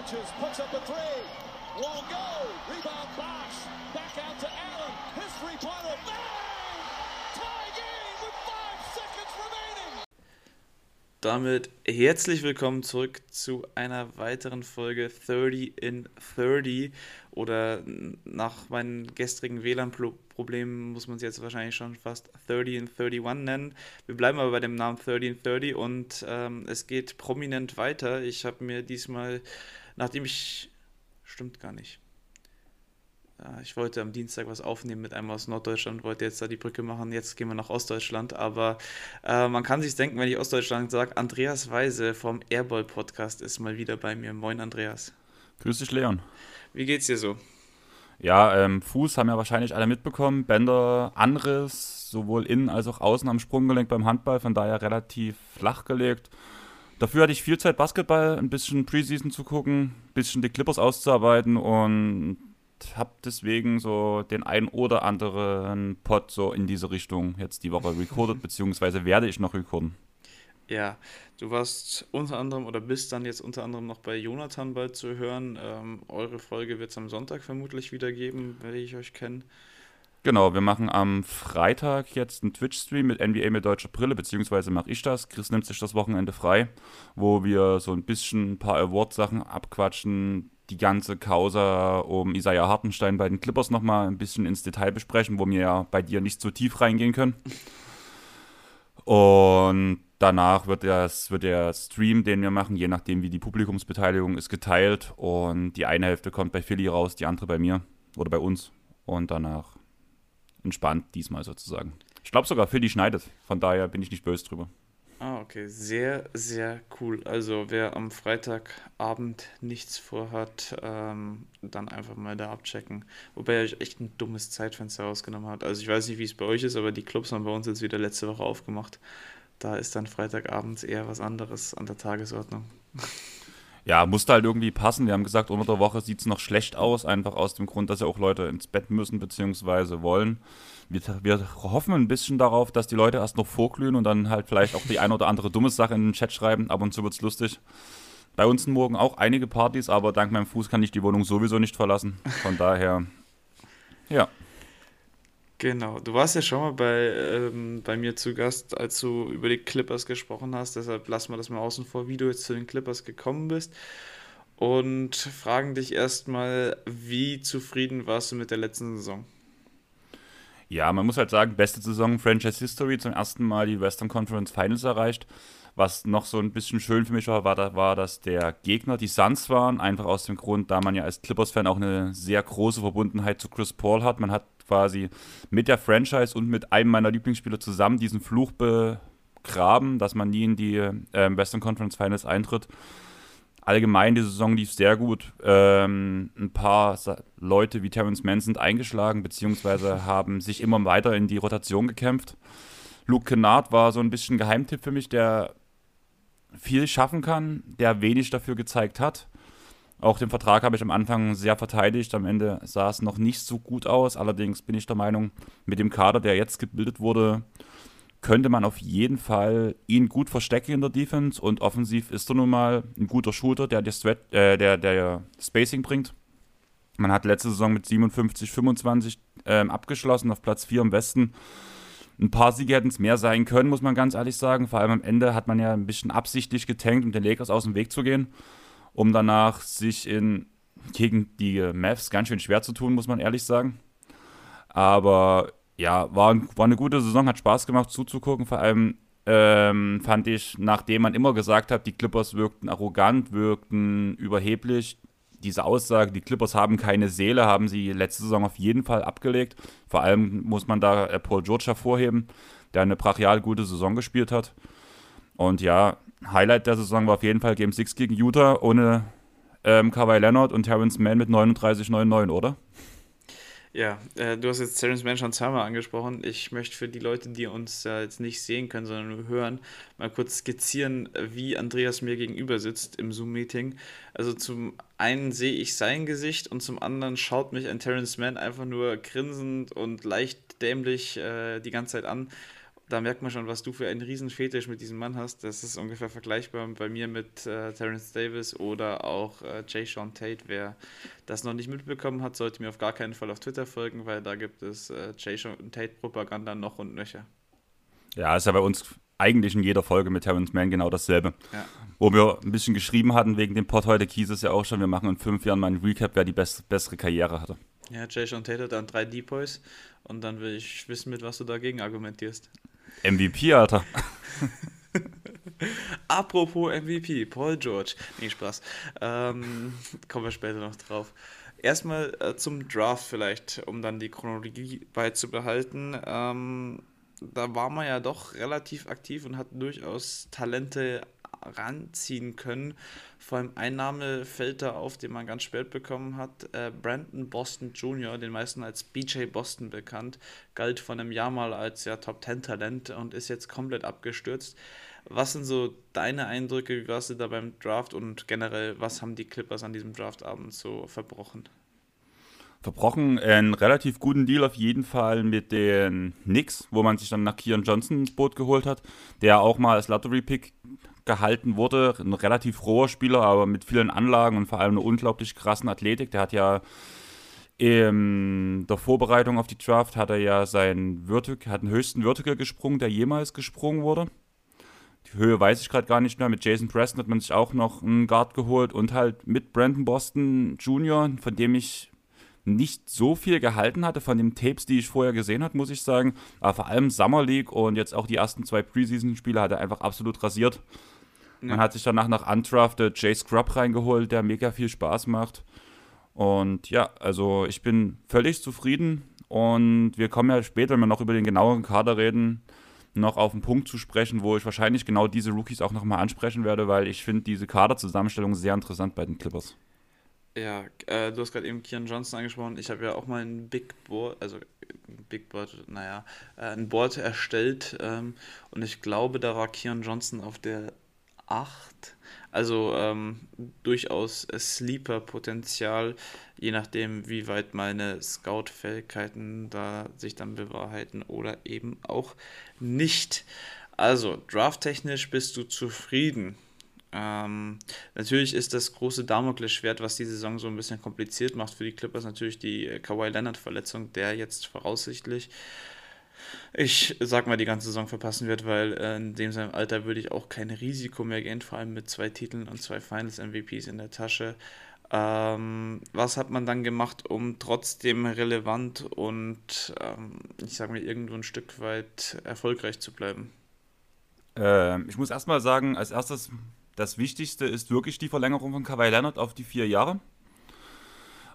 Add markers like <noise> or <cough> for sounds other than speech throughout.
touches, puts up a three. Won't go. Rebound Bosch. Back out to Allen. His three-pointer. Bang! Tie game with five seconds remaining. Damit herzlich willkommen zurück zu einer weiteren Folge 30 in 30 oder nach meinen gestrigen WLAN-Problemen muss man es jetzt wahrscheinlich schon fast 30 in 31 nennen. Wir bleiben aber bei dem Namen 30 in 30 und ähm, es geht prominent weiter. Ich habe mir diesmal, nachdem ich, stimmt gar nicht, ich wollte am Dienstag was aufnehmen mit einem aus Norddeutschland, wollte jetzt da die Brücke machen. Jetzt gehen wir nach Ostdeutschland. Aber äh, man kann sich denken, wenn ich Ostdeutschland sage, Andreas Weise vom Airball Podcast ist mal wieder bei mir. Moin, Andreas. Grüß dich, Leon. Wie geht's dir so? Ja, ähm, Fuß haben ja wahrscheinlich alle mitbekommen. Bänder, Anriss, sowohl innen als auch außen am Sprunggelenk beim Handball, von daher relativ flach gelegt. Dafür hatte ich viel Zeit, Basketball, ein bisschen Preseason zu gucken, ein bisschen die Clippers auszuarbeiten und habe deswegen so den ein oder anderen Pod so in diese Richtung jetzt die Woche recorded, <laughs> beziehungsweise werde ich noch recorden. Ja, du warst unter anderem oder bist dann jetzt unter anderem noch bei Jonathan bald zu hören. Ähm, eure Folge wird es am Sonntag vermutlich wieder geben, werde ich euch kennen. Genau, wir machen am Freitag jetzt einen Twitch-Stream mit NBA mit deutscher Brille, beziehungsweise mache ich das. Chris nimmt sich das Wochenende frei, wo wir so ein bisschen ein paar Award-Sachen abquatschen, die ganze Causa um Isaiah Hartenstein bei den Clippers nochmal ein bisschen ins Detail besprechen, wo wir ja bei dir nicht so tief reingehen können. Und danach wird, das, wird der Stream, den wir machen, je nachdem wie die Publikumsbeteiligung ist, geteilt. Und die eine Hälfte kommt bei Philly raus, die andere bei mir oder bei uns. Und danach entspannt diesmal sozusagen. Ich glaube sogar, Philly schneidet. Von daher bin ich nicht böse drüber. Ah, okay. Sehr, sehr cool. Also wer am Freitagabend nichts vorhat, ähm, dann einfach mal da abchecken. Wobei er echt ein dummes Zeitfenster rausgenommen hat. Also ich weiß nicht, wie es bei euch ist, aber die Clubs haben bei uns jetzt wieder letzte Woche aufgemacht. Da ist dann Freitagabends eher was anderes an der Tagesordnung. <laughs> Ja, musste halt irgendwie passen. Wir haben gesagt, unter der Woche sieht es noch schlecht aus, einfach aus dem Grund, dass ja auch Leute ins Bett müssen bzw. wollen wir, wir hoffen ein bisschen darauf, dass die Leute erst noch vorglühen und dann halt vielleicht auch die eine oder andere dumme Sache in den Chat schreiben. Ab und zu wird es lustig. Bei uns morgen auch einige Partys, aber dank meinem Fuß kann ich die Wohnung sowieso nicht verlassen. Von daher, ja. Genau, du warst ja schon mal bei, ähm, bei mir zu Gast, als du über die Clippers gesprochen hast. Deshalb lassen wir das mal außen vor, wie du jetzt zu den Clippers gekommen bist. Und fragen dich erstmal, wie zufrieden warst du mit der letzten Saison? Ja, man muss halt sagen, beste Saison Franchise History, zum ersten Mal die Western Conference Finals erreicht. Was noch so ein bisschen schön für mich war, war, war, dass der Gegner die Suns waren, einfach aus dem Grund, da man ja als Clippers-Fan auch eine sehr große Verbundenheit zu Chris Paul hat. Man hat quasi mit der Franchise und mit einem meiner Lieblingsspieler zusammen diesen Fluch begraben, dass man nie in die äh, Western Conference Finals eintritt allgemein die Saison lief sehr gut. Ähm, ein paar Leute wie Terrence Mann sind eingeschlagen, beziehungsweise <laughs> haben sich immer weiter in die Rotation gekämpft. Luke Kennard war so ein bisschen Geheimtipp für mich, der viel schaffen kann, der wenig dafür gezeigt hat. Auch den Vertrag habe ich am Anfang sehr verteidigt. Am Ende sah es noch nicht so gut aus. Allerdings bin ich der Meinung, mit dem Kader, der jetzt gebildet wurde, könnte man auf jeden Fall ihn gut verstecken in der Defense und offensiv ist er nun mal ein guter Shooter, der, der, Sweat, äh, der, der Spacing bringt. Man hat letzte Saison mit 57, 25 ähm, abgeschlossen, auf Platz 4 im Westen. Ein paar Siege hätten es mehr sein können, muss man ganz ehrlich sagen. Vor allem am Ende hat man ja ein bisschen absichtlich getankt, um den Lakers aus dem Weg zu gehen, um danach sich in, gegen die Mavs ganz schön schwer zu tun, muss man ehrlich sagen. Aber ja, war, war eine gute Saison, hat Spaß gemacht zuzugucken. Vor allem ähm, fand ich, nachdem man immer gesagt hat, die Clippers wirkten arrogant, wirkten überheblich, diese Aussage, die Clippers haben keine Seele, haben sie letzte Saison auf jeden Fall abgelegt. Vor allem muss man da äh, Paul George hervorheben, der eine brachial gute Saison gespielt hat. Und ja, Highlight der Saison war auf jeden Fall Game 6 gegen Utah ohne ähm, Kawhi Leonard und Terrence Mann mit 39,99, oder? Ja, äh, du hast jetzt Terence Mann schon zweimal angesprochen. Ich möchte für die Leute, die uns äh, jetzt nicht sehen können, sondern nur hören, mal kurz skizzieren, wie Andreas mir gegenüber sitzt im Zoom-Meeting. Also zum einen sehe ich sein Gesicht und zum anderen schaut mich ein Terence Mann einfach nur grinsend und leicht dämlich äh, die ganze Zeit an. Da merkt man schon, was du für einen riesen Fetisch mit diesem Mann hast. Das ist ungefähr vergleichbar bei mir mit äh, Terence Davis oder auch äh, Jay Sean Tate. Wer das noch nicht mitbekommen hat, sollte mir auf gar keinen Fall auf Twitter folgen, weil da gibt es äh, Jay Sean Tate Propaganda noch und nöcher. Ja, ist ja bei uns eigentlich in jeder Folge mit Terence Mann genau dasselbe. Ja. Wo wir ein bisschen geschrieben hatten wegen dem Pod heute, hieß es ja auch schon, wir machen in fünf Jahren mal ein Recap, wer die best, bessere Karriere hatte. Ja, Jay Sean Tate hat dann drei Depoys und dann will ich wissen, mit was du dagegen argumentierst. MVP, Alter. <laughs> Apropos MVP, Paul George. Nee, Spaß. Ähm, kommen wir später noch drauf. Erstmal äh, zum Draft vielleicht, um dann die Chronologie beizubehalten. Ähm, da war man ja doch relativ aktiv und hat durchaus Talente ranziehen können. Vor allem ein Name fällt da auf, den man ganz spät bekommen hat. Äh, Brandon Boston Jr., den meisten als BJ Boston bekannt, galt vor einem Jahr mal als ja, Top 10 Talent und ist jetzt komplett abgestürzt. Was sind so deine Eindrücke, wie warst du da beim Draft und generell, was haben die Clippers an diesem Draftabend so verbrochen? Verbrochen. Einen relativ guten Deal auf jeden Fall mit den Knicks, wo man sich dann nach Kian Johnson ins Boot geholt hat, der auch mal als Lottery-Pick gehalten wurde. Ein relativ roher Spieler, aber mit vielen Anlagen und vor allem einer unglaublich krassen Athletik. Der hat ja in der Vorbereitung auf die Draft hat er ja seinen Vertical, hat den höchsten Vertical gesprungen, der jemals gesprungen wurde. Die Höhe weiß ich gerade gar nicht mehr. Mit Jason Preston hat man sich auch noch einen Guard geholt und halt mit Brandon Boston Jr., von dem ich nicht so viel gehalten hatte von den Tapes, die ich vorher gesehen habe, muss ich sagen. Aber vor allem Summer League und jetzt auch die ersten zwei Preseason-Spiele hat er einfach absolut rasiert. Ja. Man hat sich danach noch undrafted Jay Scrub reingeholt, der mega viel Spaß macht. Und ja, also ich bin völlig zufrieden und wir kommen ja später, wenn wir noch über den genaueren Kader reden, noch auf einen Punkt zu sprechen, wo ich wahrscheinlich genau diese Rookies auch nochmal ansprechen werde, weil ich finde diese Kaderzusammenstellung sehr interessant bei den Clippers. Ja, äh, du hast gerade eben Kian Johnson angesprochen. Ich habe ja auch mal ein Big Board, also ein Big Board, naja, äh, ein Board erstellt ähm, und ich glaube, da war Kian Johnson auf der 8. Also ähm, durchaus Sleeper-Potenzial, je nachdem, wie weit meine Scout-Fähigkeiten da sich dann bewahrheiten oder eben auch nicht. Also, drafttechnisch bist du zufrieden. Ähm, natürlich ist das große Damoklesschwert, was die Saison so ein bisschen kompliziert macht für die Clippers, natürlich die äh, Kawhi Leonard-Verletzung, der jetzt voraussichtlich, ich sag mal, die ganze Saison verpassen wird, weil äh, in dem seinem Alter würde ich auch kein Risiko mehr gehen, vor allem mit zwei Titeln und zwei Finals-MVPs in der Tasche. Ähm, was hat man dann gemacht, um trotzdem relevant und ähm, ich sag mal irgendwo ein Stück weit erfolgreich zu bleiben? Ähm, ich muss erstmal sagen, als erstes das Wichtigste ist wirklich die Verlängerung von Kawhi Leonard auf die vier Jahre.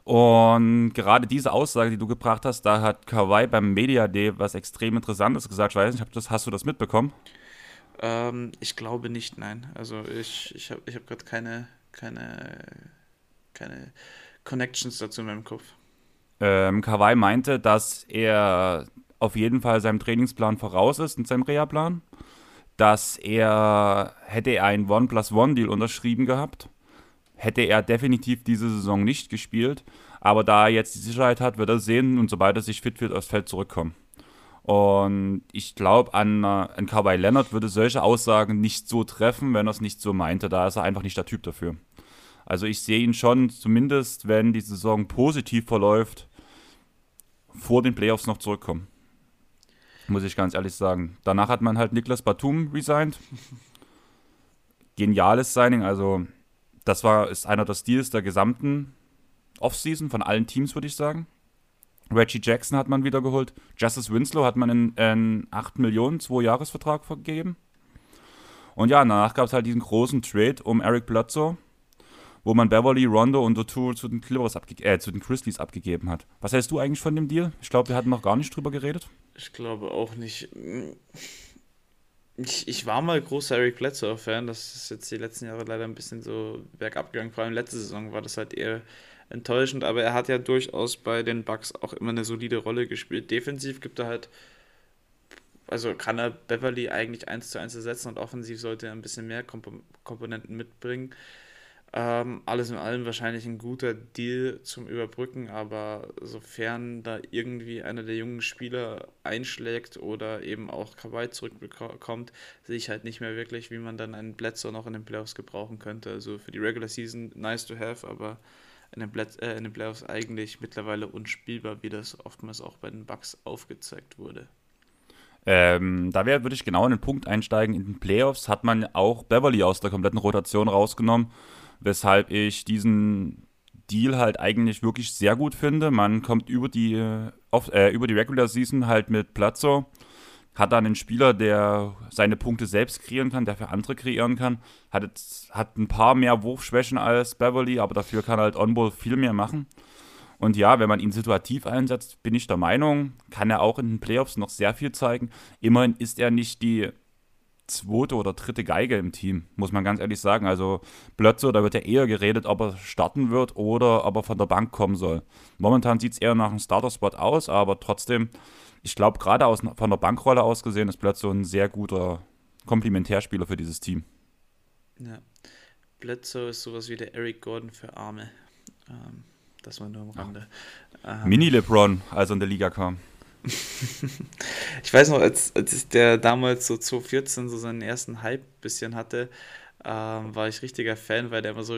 Und gerade diese Aussage, die du gebracht hast, da hat Kawhi beim Media Day was extrem Interessantes gesagt. Ich weiß nicht, das, hast du das mitbekommen? Ähm, ich glaube nicht, nein. Also ich, ich habe ich hab gerade keine, keine, keine Connections dazu in meinem Kopf. Ähm, Kawhi meinte, dass er auf jeden Fall seinem Trainingsplan voraus ist und seinem Reha-Plan dass er, hätte er One-Plus-One-Deal unterschrieben gehabt, hätte er definitiv diese Saison nicht gespielt. Aber da er jetzt die Sicherheit hat, wird er sehen und sobald er sich fit wird, aufs Feld zurückkommen. Und ich glaube, an, äh, an Kawhi Leonard würde solche Aussagen nicht so treffen, wenn er es nicht so meinte. Da ist er einfach nicht der Typ dafür. Also ich sehe ihn schon, zumindest wenn die Saison positiv verläuft, vor den Playoffs noch zurückkommen. Muss ich ganz ehrlich sagen. Danach hat man halt Niklas Batum resigned. Geniales Signing, also das war ist einer der Stils der gesamten Offseason von allen Teams, würde ich sagen. Reggie Jackson hat man wieder geholt. Justice Winslow hat man in einen 8 Millionen, 2-Jahres-Vertrag vergeben. Und ja, danach gab es halt diesen großen Trade um Eric Bledsoe, wo man Beverly, Rondo und O'Toole zu den Clippers äh, zu den Grizzlies abgegeben hat. Was hältst du eigentlich von dem Deal? Ich glaube, wir hatten noch gar nicht drüber geredet. Ich glaube auch nicht. Ich, ich war mal großer Eric Bledsoe-Fan. Das ist jetzt die letzten Jahre leider ein bisschen so bergab gegangen. Vor allem letzte Saison war das halt eher enttäuschend. Aber er hat ja durchaus bei den Bucks auch immer eine solide Rolle gespielt. Defensiv gibt er halt. Also kann er Beverly eigentlich 1 zu 1 ersetzen und offensiv sollte er ein bisschen mehr Komp Komponenten mitbringen. Ähm, alles in allem wahrscheinlich ein guter Deal zum Überbrücken, aber sofern da irgendwie einer der jungen Spieler einschlägt oder eben auch Kawhi zurückbekommt, sehe ich halt nicht mehr wirklich, wie man dann einen Bledsoe noch in den Playoffs gebrauchen könnte. Also für die Regular Season nice to have, aber in den, Blitz, äh, in den Playoffs eigentlich mittlerweile unspielbar, wie das oftmals auch bei den Bucks aufgezeigt wurde. Ähm, da würde ich genau in den Punkt einsteigen. In den Playoffs hat man auch Beverly aus der kompletten Rotation rausgenommen weshalb ich diesen Deal halt eigentlich wirklich sehr gut finde. Man kommt über die, äh, über die Regular Season halt mit Platzo, hat dann einen Spieler, der seine Punkte selbst kreieren kann, der für andere kreieren kann, hat, jetzt, hat ein paar mehr Wurfschwächen als Beverly, aber dafür kann halt Onball viel mehr machen. Und ja, wenn man ihn situativ einsetzt, bin ich der Meinung, kann er auch in den Playoffs noch sehr viel zeigen. Immerhin ist er nicht die zweite oder dritte Geige im Team, muss man ganz ehrlich sagen. Also Blötze, da wird ja eher geredet, ob er starten wird oder ob er von der Bank kommen soll. Momentan sieht es eher nach einem Starter-Spot aus, aber trotzdem, ich glaube, gerade von der Bankrolle aus gesehen ist Blötze ein sehr guter Komplementärspieler für dieses Team. Ja. Bledsoe ist sowas wie der Eric Gordon für Arme. Ähm, das war nur am Rande. Ähm, Mini-LeBron, als er in der Liga kam. <laughs> ich weiß noch, als, als der damals so 2014 so seinen ersten Hype bisschen hatte, ähm, war ich richtiger Fan, weil der immer so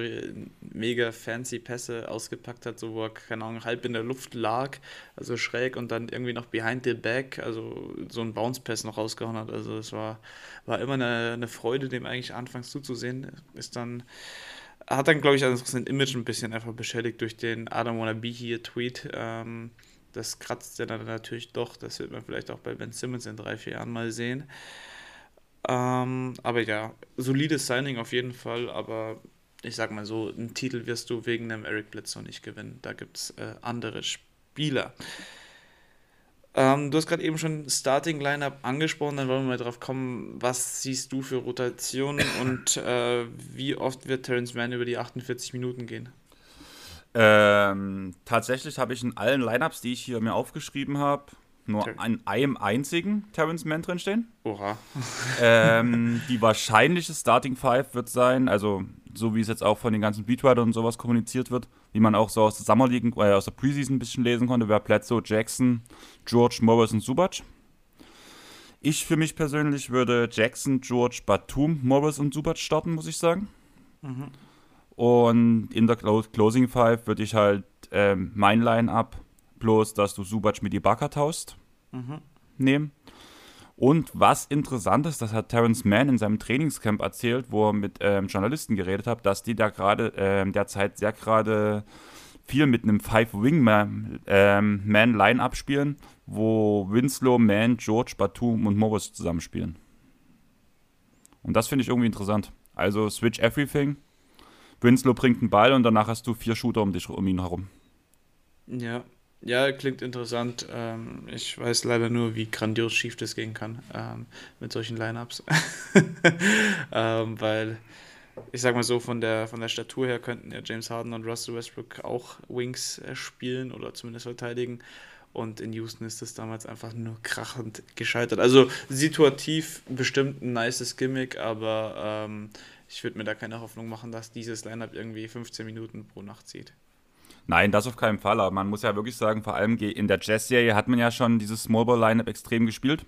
mega fancy Pässe ausgepackt hat, so wo er, keine Ahnung, halb in der Luft lag, also schräg und dann irgendwie noch behind the back, also so ein Bounce-Pass noch rausgehauen hat. Also es war, war immer eine, eine Freude, dem eigentlich anfangs zuzusehen. Ist dann hat dann, glaube ich, also sein Image ein bisschen einfach beschädigt durch den Adam Wanna Be Here Tweet. Ähm, das kratzt ja dann natürlich doch. Das wird man vielleicht auch bei Ben Simmons in drei, vier Jahren mal sehen. Ähm, aber ja, solides Signing auf jeden Fall. Aber ich sag mal so, einen Titel wirst du wegen einem Eric Bledsoe nicht gewinnen. Da gibt es äh, andere Spieler. Ähm, du hast gerade eben schon Starting Lineup angesprochen, dann wollen wir mal drauf kommen, was siehst du für Rotationen und äh, wie oft wird Terrence Mann über die 48 Minuten gehen? Ähm, tatsächlich habe ich in allen Lineups, die ich hier mir aufgeschrieben habe, nur an einem einzigen Terrence Mann drinstehen. Oha. ähm, <laughs> die wahrscheinliche Starting Five wird sein, also so wie es jetzt auch von den ganzen Beatwritern und sowas kommuniziert wird, wie man auch so aus der Summer League, äh, aus der Preseason ein bisschen lesen konnte, wäre Bledsoe, Jackson, George, Morris und Subac. Ich für mich persönlich würde Jackson, George, Batum, Morris und Subac starten, muss ich sagen. Mhm. Und in der Closing Five würde ich halt ähm, mein Line-Up, bloß dass du Subac mit Ibaka taust, mhm. nehmen. Und was interessant ist, das hat Terence Mann in seinem Trainingscamp erzählt, wo er mit ähm, Journalisten geredet hat, dass die da gerade ähm, derzeit sehr gerade viel mit einem Five-Wing-Man-Line-Up ähm, spielen, wo Winslow, Mann, George, Batum und Morris zusammenspielen. Und das finde ich irgendwie interessant. Also Switch Everything Winslow bringt einen Ball und danach hast du vier Shooter um dich um ihn herum. Ja, ja, klingt interessant. Ähm, ich weiß leider nur, wie grandios schief das gehen kann ähm, mit solchen Lineups. <laughs> ähm, weil ich sag mal so, von der, von der Statur her könnten ja James Harden und Russell Westbrook auch Wings äh, spielen oder zumindest verteidigen. Und in Houston ist das damals einfach nur krachend gescheitert. Also situativ bestimmt ein nices Gimmick, aber ähm, ich würde mir da keine Hoffnung machen, dass dieses Lineup irgendwie 15 Minuten pro Nacht zieht. Nein, das auf keinen Fall. Aber man muss ja wirklich sagen, vor allem in der Jazz-Serie hat man ja schon dieses Small Ball Lineup extrem gespielt.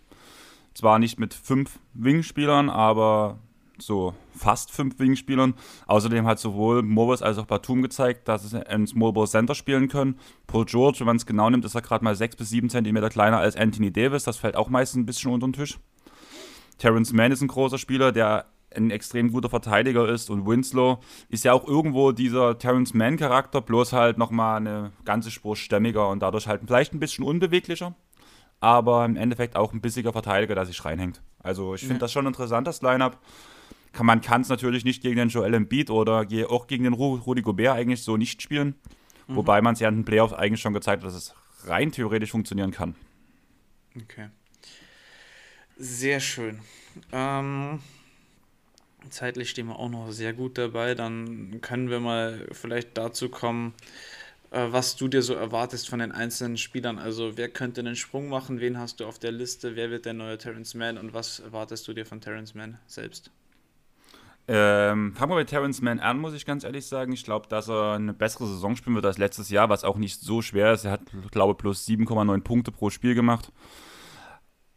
Zwar nicht mit fünf Wing-Spielern, aber so fast fünf Wing-Spielern. Außerdem hat sowohl Morris als auch Batum gezeigt, dass sie ein Small Ball Center spielen können. Paul George, wenn man es genau nimmt, ist er gerade mal sechs bis sieben Zentimeter kleiner als Anthony Davis. Das fällt auch meistens ein bisschen unter den Tisch. Terrence Mann ist ein großer Spieler, der ein extrem guter Verteidiger ist und Winslow ist ja auch irgendwo dieser Terrence Mann Charakter, bloß halt nochmal eine ganze Spur stämmiger und dadurch halt vielleicht ein bisschen unbeweglicher, aber im Endeffekt auch ein bissiger Verteidiger, der sich reinhängt. Also ich finde ja. das schon interessant, das Lineup. Kann, man kann es natürlich nicht gegen den Joel Embiid oder auch gegen den Rudy Gobert eigentlich so nicht spielen, mhm. wobei man es ja in den Playoffs eigentlich schon gezeigt hat, dass es rein theoretisch funktionieren kann. Okay. Sehr schön. Ähm, Zeitlich stehen wir auch noch sehr gut dabei. Dann können wir mal vielleicht dazu kommen, äh, was du dir so erwartest von den einzelnen Spielern. Also wer könnte einen Sprung machen? Wen hast du auf der Liste? Wer wird der neue Terrence Mann? Und was erwartest du dir von Terrence Mann selbst? Ähm, fangen wir mit Terrence Mann an, muss ich ganz ehrlich sagen. Ich glaube, dass er eine bessere Saison spielen wird als letztes Jahr, was auch nicht so schwer ist. Er hat, glaube ich, plus 7,9 Punkte pro Spiel gemacht.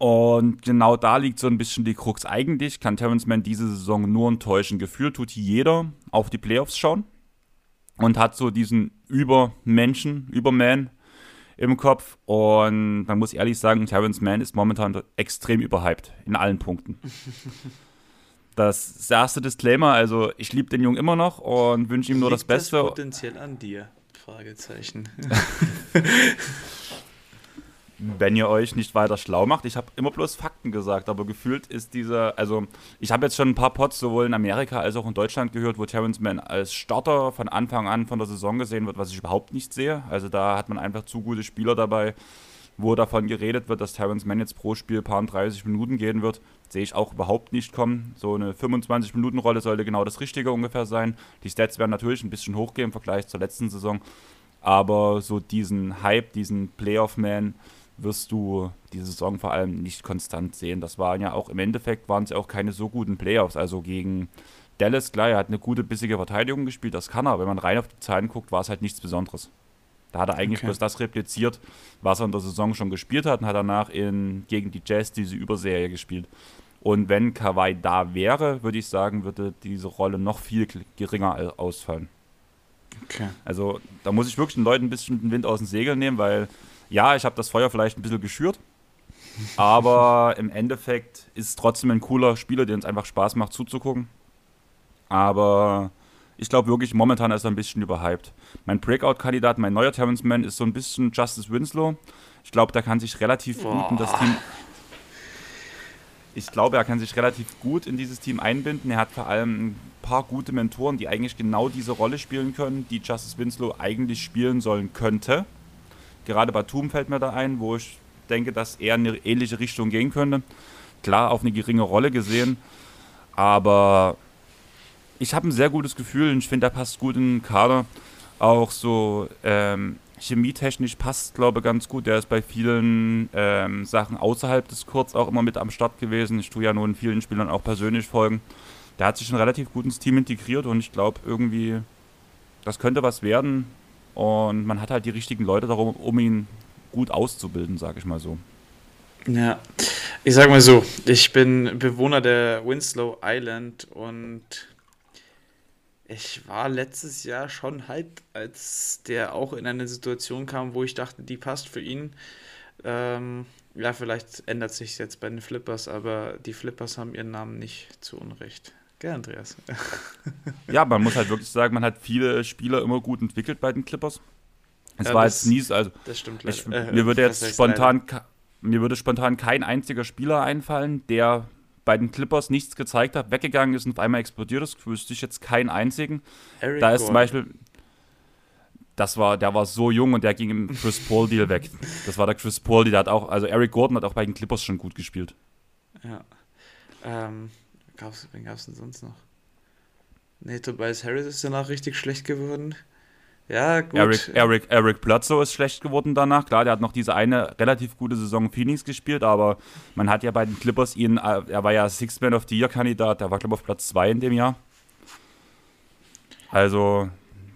Und genau da liegt so ein bisschen die Krux. Eigentlich kann Terrence Mann diese Saison nur enttäuschen. Gefühlt tut jeder auf die Playoffs schauen und hat so diesen Übermenschen, Überman im Kopf. Und man muss ehrlich sagen, Terrence Mann ist momentan extrem überhyped in allen Punkten. <laughs> Das erste Disclaimer, also ich liebe den Jungen immer noch und wünsche ihm nur Liegt das Beste. Das potenziell an dir? Fragezeichen. <laughs> Wenn ihr euch nicht weiter schlau macht, ich habe immer bloß Fakten gesagt, aber gefühlt ist dieser, also ich habe jetzt schon ein paar Pots sowohl in Amerika als auch in Deutschland gehört, wo Terrence Mann als Starter von Anfang an von der Saison gesehen wird, was ich überhaupt nicht sehe. Also da hat man einfach zu gute Spieler dabei, wo davon geredet wird, dass Terrence Mann jetzt pro Spiel paar 30 Minuten gehen wird, sehe ich auch überhaupt nicht kommen. So eine 25-Minuten-Rolle sollte genau das Richtige ungefähr sein. Die Stats werden natürlich ein bisschen hochgehen im Vergleich zur letzten Saison, aber so diesen Hype, diesen Playoff-Man wirst du diese Saison vor allem nicht konstant sehen. Das waren ja auch im Endeffekt waren es ja auch keine so guten Playoffs. Also gegen Dallas, klar, er hat eine gute, bissige Verteidigung gespielt, das kann er. Wenn man rein auf die Zahlen guckt, war es halt nichts Besonderes. Da hat er eigentlich okay. bloß das repliziert, was er in der Saison schon gespielt hat und hat danach in, gegen die Jazz diese Überserie gespielt. Und wenn Kawhi da wäre, würde ich sagen, würde diese Rolle noch viel geringer ausfallen. Okay. Also da muss ich wirklich den Leuten ein bisschen den Wind aus den Segeln nehmen, weil ja, ich habe das Feuer vielleicht ein bisschen geschürt, aber <laughs> im Endeffekt ist es trotzdem ein cooler Spieler, der uns einfach Spaß macht zuzugucken. Aber ich glaube wirklich, momentan ist er ein bisschen überhyped. Mein Breakout-Kandidat, mein neuer Terrence Mann, ist so ein bisschen Justice Winslow. Ich glaube, der kann sich relativ gut in das Team. Ich glaube, er kann sich relativ gut in dieses Team einbinden. Er hat vor allem ein paar gute Mentoren, die eigentlich genau diese Rolle spielen können, die Justice Winslow eigentlich spielen sollen könnte. Gerade Batum fällt mir da ein, wo ich denke, dass er in eine ähnliche Richtung gehen könnte. Klar, auf eine geringe Rolle gesehen, aber ich habe ein sehr gutes Gefühl und ich finde, er passt gut in den Kader. Auch so ähm, chemietechnisch passt, glaube ich, ganz gut. Der ist bei vielen ähm, Sachen außerhalb des Kurz auch immer mit am Start gewesen. Ich tue ja nun vielen Spielern auch persönlich folgen. Der hat sich schon relativ gut ins Team integriert und ich glaube irgendwie, das könnte was werden. Und man hat halt die richtigen Leute darum, um ihn gut auszubilden, sage ich mal so. Ja, ich sag mal so, ich bin Bewohner der Winslow Island und ich war letztes Jahr schon hyped, als der auch in eine Situation kam, wo ich dachte, die passt für ihn. Ähm, ja, vielleicht ändert sich jetzt bei den Flippers, aber die Flippers haben ihren Namen nicht zu Unrecht. Gell, Andreas? ja, man muss halt wirklich sagen, man hat viele Spieler immer gut entwickelt bei den Clippers. Es ja, war das, jetzt nie so, also das stimmt ich, äh, mir würde jetzt spontan mir würde spontan kein einziger Spieler einfallen, der bei den Clippers nichts gezeigt hat, weggegangen ist und auf einmal explodiert ist, wüsste ich jetzt keinen einzigen. Eric da ist Gordon. zum Beispiel, das war, der war so jung und der ging im Chris Paul Deal weg. Das war der Chris Paul, der hat auch, also Eric Gordon hat auch bei den Clippers schon gut gespielt. Ja. Ähm, gab's, wen es denn sonst noch? Nee, Tobias Harris ist danach richtig schlecht geworden. Ja, gut. Eric, Eric, Eric Bledsoe ist schlecht geworden danach. Klar, der hat noch diese eine relativ gute Saison Phoenix gespielt, aber man hat ja bei den Clippers ihn, äh, er war ja Sixth Man of the Year Kandidat, der war, glaube ich, auf Platz 2 in dem Jahr. Also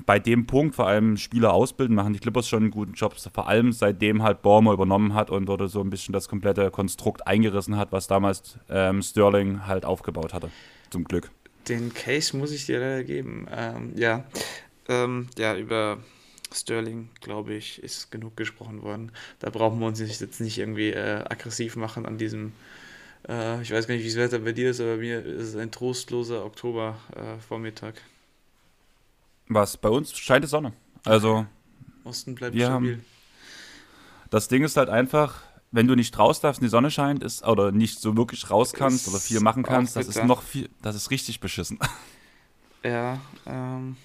bei dem Punkt, vor allem Spieler ausbilden, machen die Clippers schon einen guten Job. Vor allem seitdem halt Baumer übernommen hat und oder so ein bisschen das komplette Konstrukt eingerissen hat, was damals ähm, Sterling halt aufgebaut hatte. Zum Glück. Den Case muss ich dir leider geben. Ähm, ja, ähm, ja, über Sterling, glaube ich, ist genug gesprochen worden. Da brauchen wir uns jetzt nicht irgendwie äh, aggressiv machen an diesem, äh, ich weiß gar nicht, wie das Wetter bei dir ist, aber bei mir ist es ein trostloser Oktobervormittag. Äh, Was? Bei uns scheint die Sonne. Also. Osten bleibt stabil. Haben, das Ding ist halt einfach, wenn du nicht raus darfst und die Sonne scheint, ist, oder nicht so wirklich raus kannst ist oder viel machen kannst, das ist noch viel, das ist richtig beschissen. <laughs> Ja, ähm,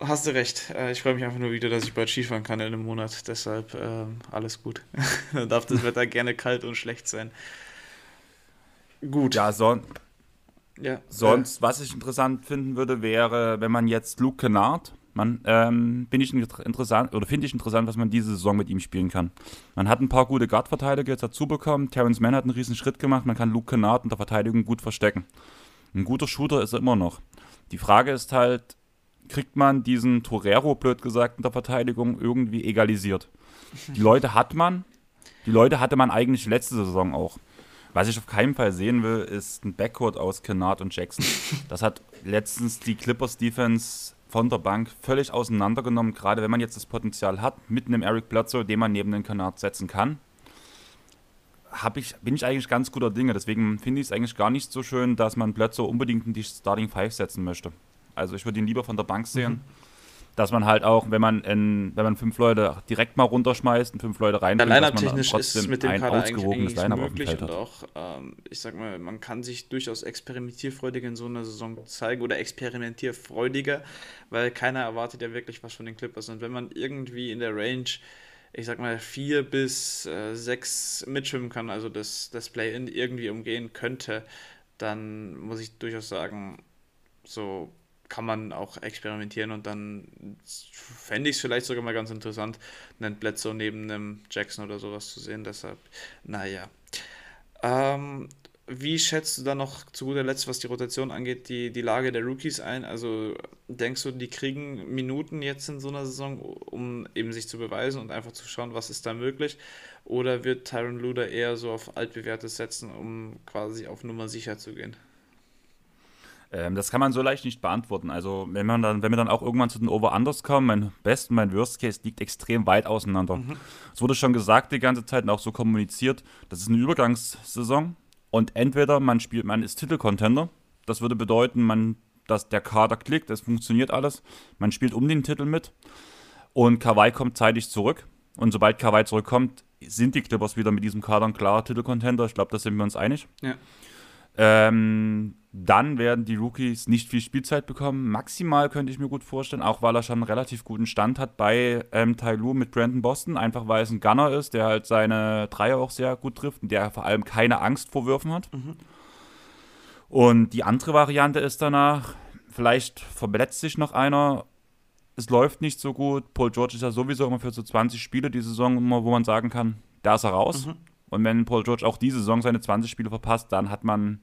Hast du recht. Äh, ich freue mich einfach nur wieder, dass ich bald Skifahren kann in einem Monat. Deshalb äh, alles gut. <laughs> Dann darf das Wetter gerne kalt und schlecht sein. Gut. Ja, son ja sonst, was ich interessant finden würde, wäre, wenn man jetzt Luke Kennard, man, ähm, bin ich interessant, oder finde ich interessant, was man diese Saison mit ihm spielen kann. Man hat ein paar gute Guard-Verteidiger jetzt dazu bekommen. Terrence Mann hat einen riesen Schritt gemacht. Man kann Luke Kennard in der Verteidigung gut verstecken. Ein guter Shooter ist er immer noch. Die Frage ist halt, kriegt man diesen Torero, blöd gesagt, in der Verteidigung irgendwie egalisiert? Die Leute hat man, die Leute hatte man eigentlich letzte Saison auch. Was ich auf keinen Fall sehen will, ist ein Backcourt aus Kennard und Jackson. <laughs> Das hat letztens die Clippers Defense von der Bank völlig auseinandergenommen, gerade wenn man jetzt das Potenzial hat, mit einem Eric Bledsoe, den man neben den Kennard setzen kann. Ich, bin ich eigentlich ganz guter Dinge. Deswegen finde ich es eigentlich gar nicht so schön, dass man Bledsoe unbedingt in die Starting Five setzen möchte. Also ich würde ihn lieber von der Bank sehen. Mhm dass man halt auch, wenn man in, wenn man fünf Leute direkt mal runterschmeißt und fünf Leute rein, Line-Up-technisch ist es mit dem ein Kader ausgewogenes Line-Up möglich und auch, ähm, ich sag mal, man kann sich durchaus experimentierfreudiger in so einer Saison zeigen oder experimentierfreudiger, weil keiner erwartet ja wirklich was von den Clippers. Und wenn man irgendwie in der Range ich sag mal, vier bis äh, sechs mitschwimmen kann, also das, das Play-In irgendwie umgehen könnte, dann muss ich durchaus sagen, so kann man auch experimentieren und dann fände ich es vielleicht sogar mal ganz interessant, einen Bledsoe neben einem Jackson oder sowas zu sehen. Deshalb, naja. Ähm, wie schätzt du dann noch zu guter Letzt, was die Rotation angeht, die, die Lage der Rookies ein? Also denkst du, die kriegen Minuten jetzt in so einer Saison, um eben sich zu beweisen und einfach zu schauen, was ist da möglich? Oder wird Tyron Luder eher so auf altbewährtes setzen, um quasi auf Nummer sicher zu gehen? Ähm, das kann man so leicht nicht beantworten. Also, wenn man dann, wenn wir dann auch irgendwann zu den Over-Unders kommen, mein Best und mein Worst Case liegt extrem weit auseinander. Mhm. Es wurde schon gesagt die ganze Zeit und auch so kommuniziert, das ist eine Übergangssaison und entweder man spielt, man ist Titelcontender, das würde bedeuten, man, dass der Kader klickt, es funktioniert alles, man spielt um den Titel mit und Kawhi kommt zeitig zurück und sobald Kawhi zurückkommt, sind die Clippers wieder mit diesem Kader ein klarer Titelcontender. Ich glaube, da sind wir uns einig. Ja. Ähm, dann werden die Rookies nicht viel Spielzeit bekommen. Maximal könnte ich mir gut vorstellen, auch weil er schon einen relativ guten Stand hat bei ähm, Tai Lu mit Brandon Boston. Einfach weil es ein Gunner ist, der halt seine Dreier auch sehr gut trifft und der vor allem keine Angst vor Würfen hat. Mhm. Und die andere Variante ist danach, vielleicht verletzt sich noch einer. Es läuft nicht so gut. Paul George ist ja sowieso immer für so 20 Spiele die Saison, immer, wo man sagen kann, da ist er raus. Mhm. Und wenn Paul George auch diese Saison seine 20 Spiele verpasst, dann hat man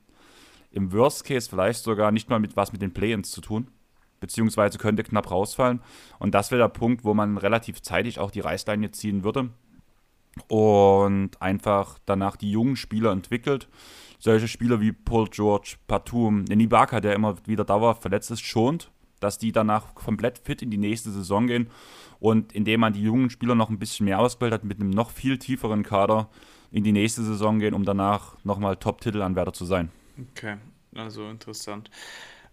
im Worst Case vielleicht sogar nicht mal mit was mit den Play-ins zu tun, beziehungsweise könnte knapp rausfallen. Und das wäre der Punkt, wo man relativ zeitig auch die Reißleine ziehen würde und einfach danach die jungen Spieler entwickelt. Solche Spieler wie Paul George, Patum, Ibaka, der immer wieder dauerhaft verletzt ist, schont, dass die danach komplett fit in die nächste Saison gehen und indem man die jungen Spieler noch ein bisschen mehr ausbildet, mit einem noch viel tieferen Kader in die nächste Saison gehen, um danach nochmal Top-Titelanwärter zu sein. Okay, also interessant.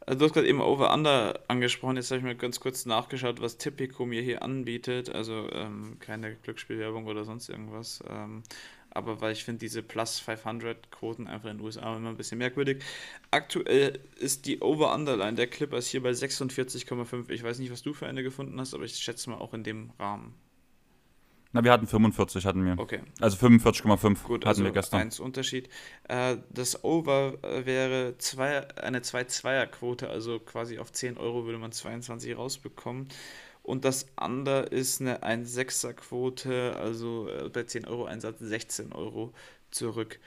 Also du hast gerade eben Over-Under angesprochen. Jetzt habe ich mal ganz kurz nachgeschaut, was Tipico mir hier anbietet. Also ähm, keine Glücksspielwerbung oder sonst irgendwas. Ähm, aber weil ich finde diese Plus 500 Quoten einfach in den USA immer ein bisschen merkwürdig. Aktuell ist die Over-Under-Line der Clippers hier bei 46,5. Ich weiß nicht, was du für eine gefunden hast, aber ich schätze mal auch in dem Rahmen. Na, wir hatten 45, hatten wir. Okay. Also 45,5 hatten also wir gestern. Eins Unterschied. Äh, das Over äh, wäre zwei, eine 2-2er-Quote, also quasi auf 10 Euro würde man 22 rausbekommen. Und das Under ist eine 1-6er-Quote, also äh, bei 10 Euro Einsatz 16 Euro zurück.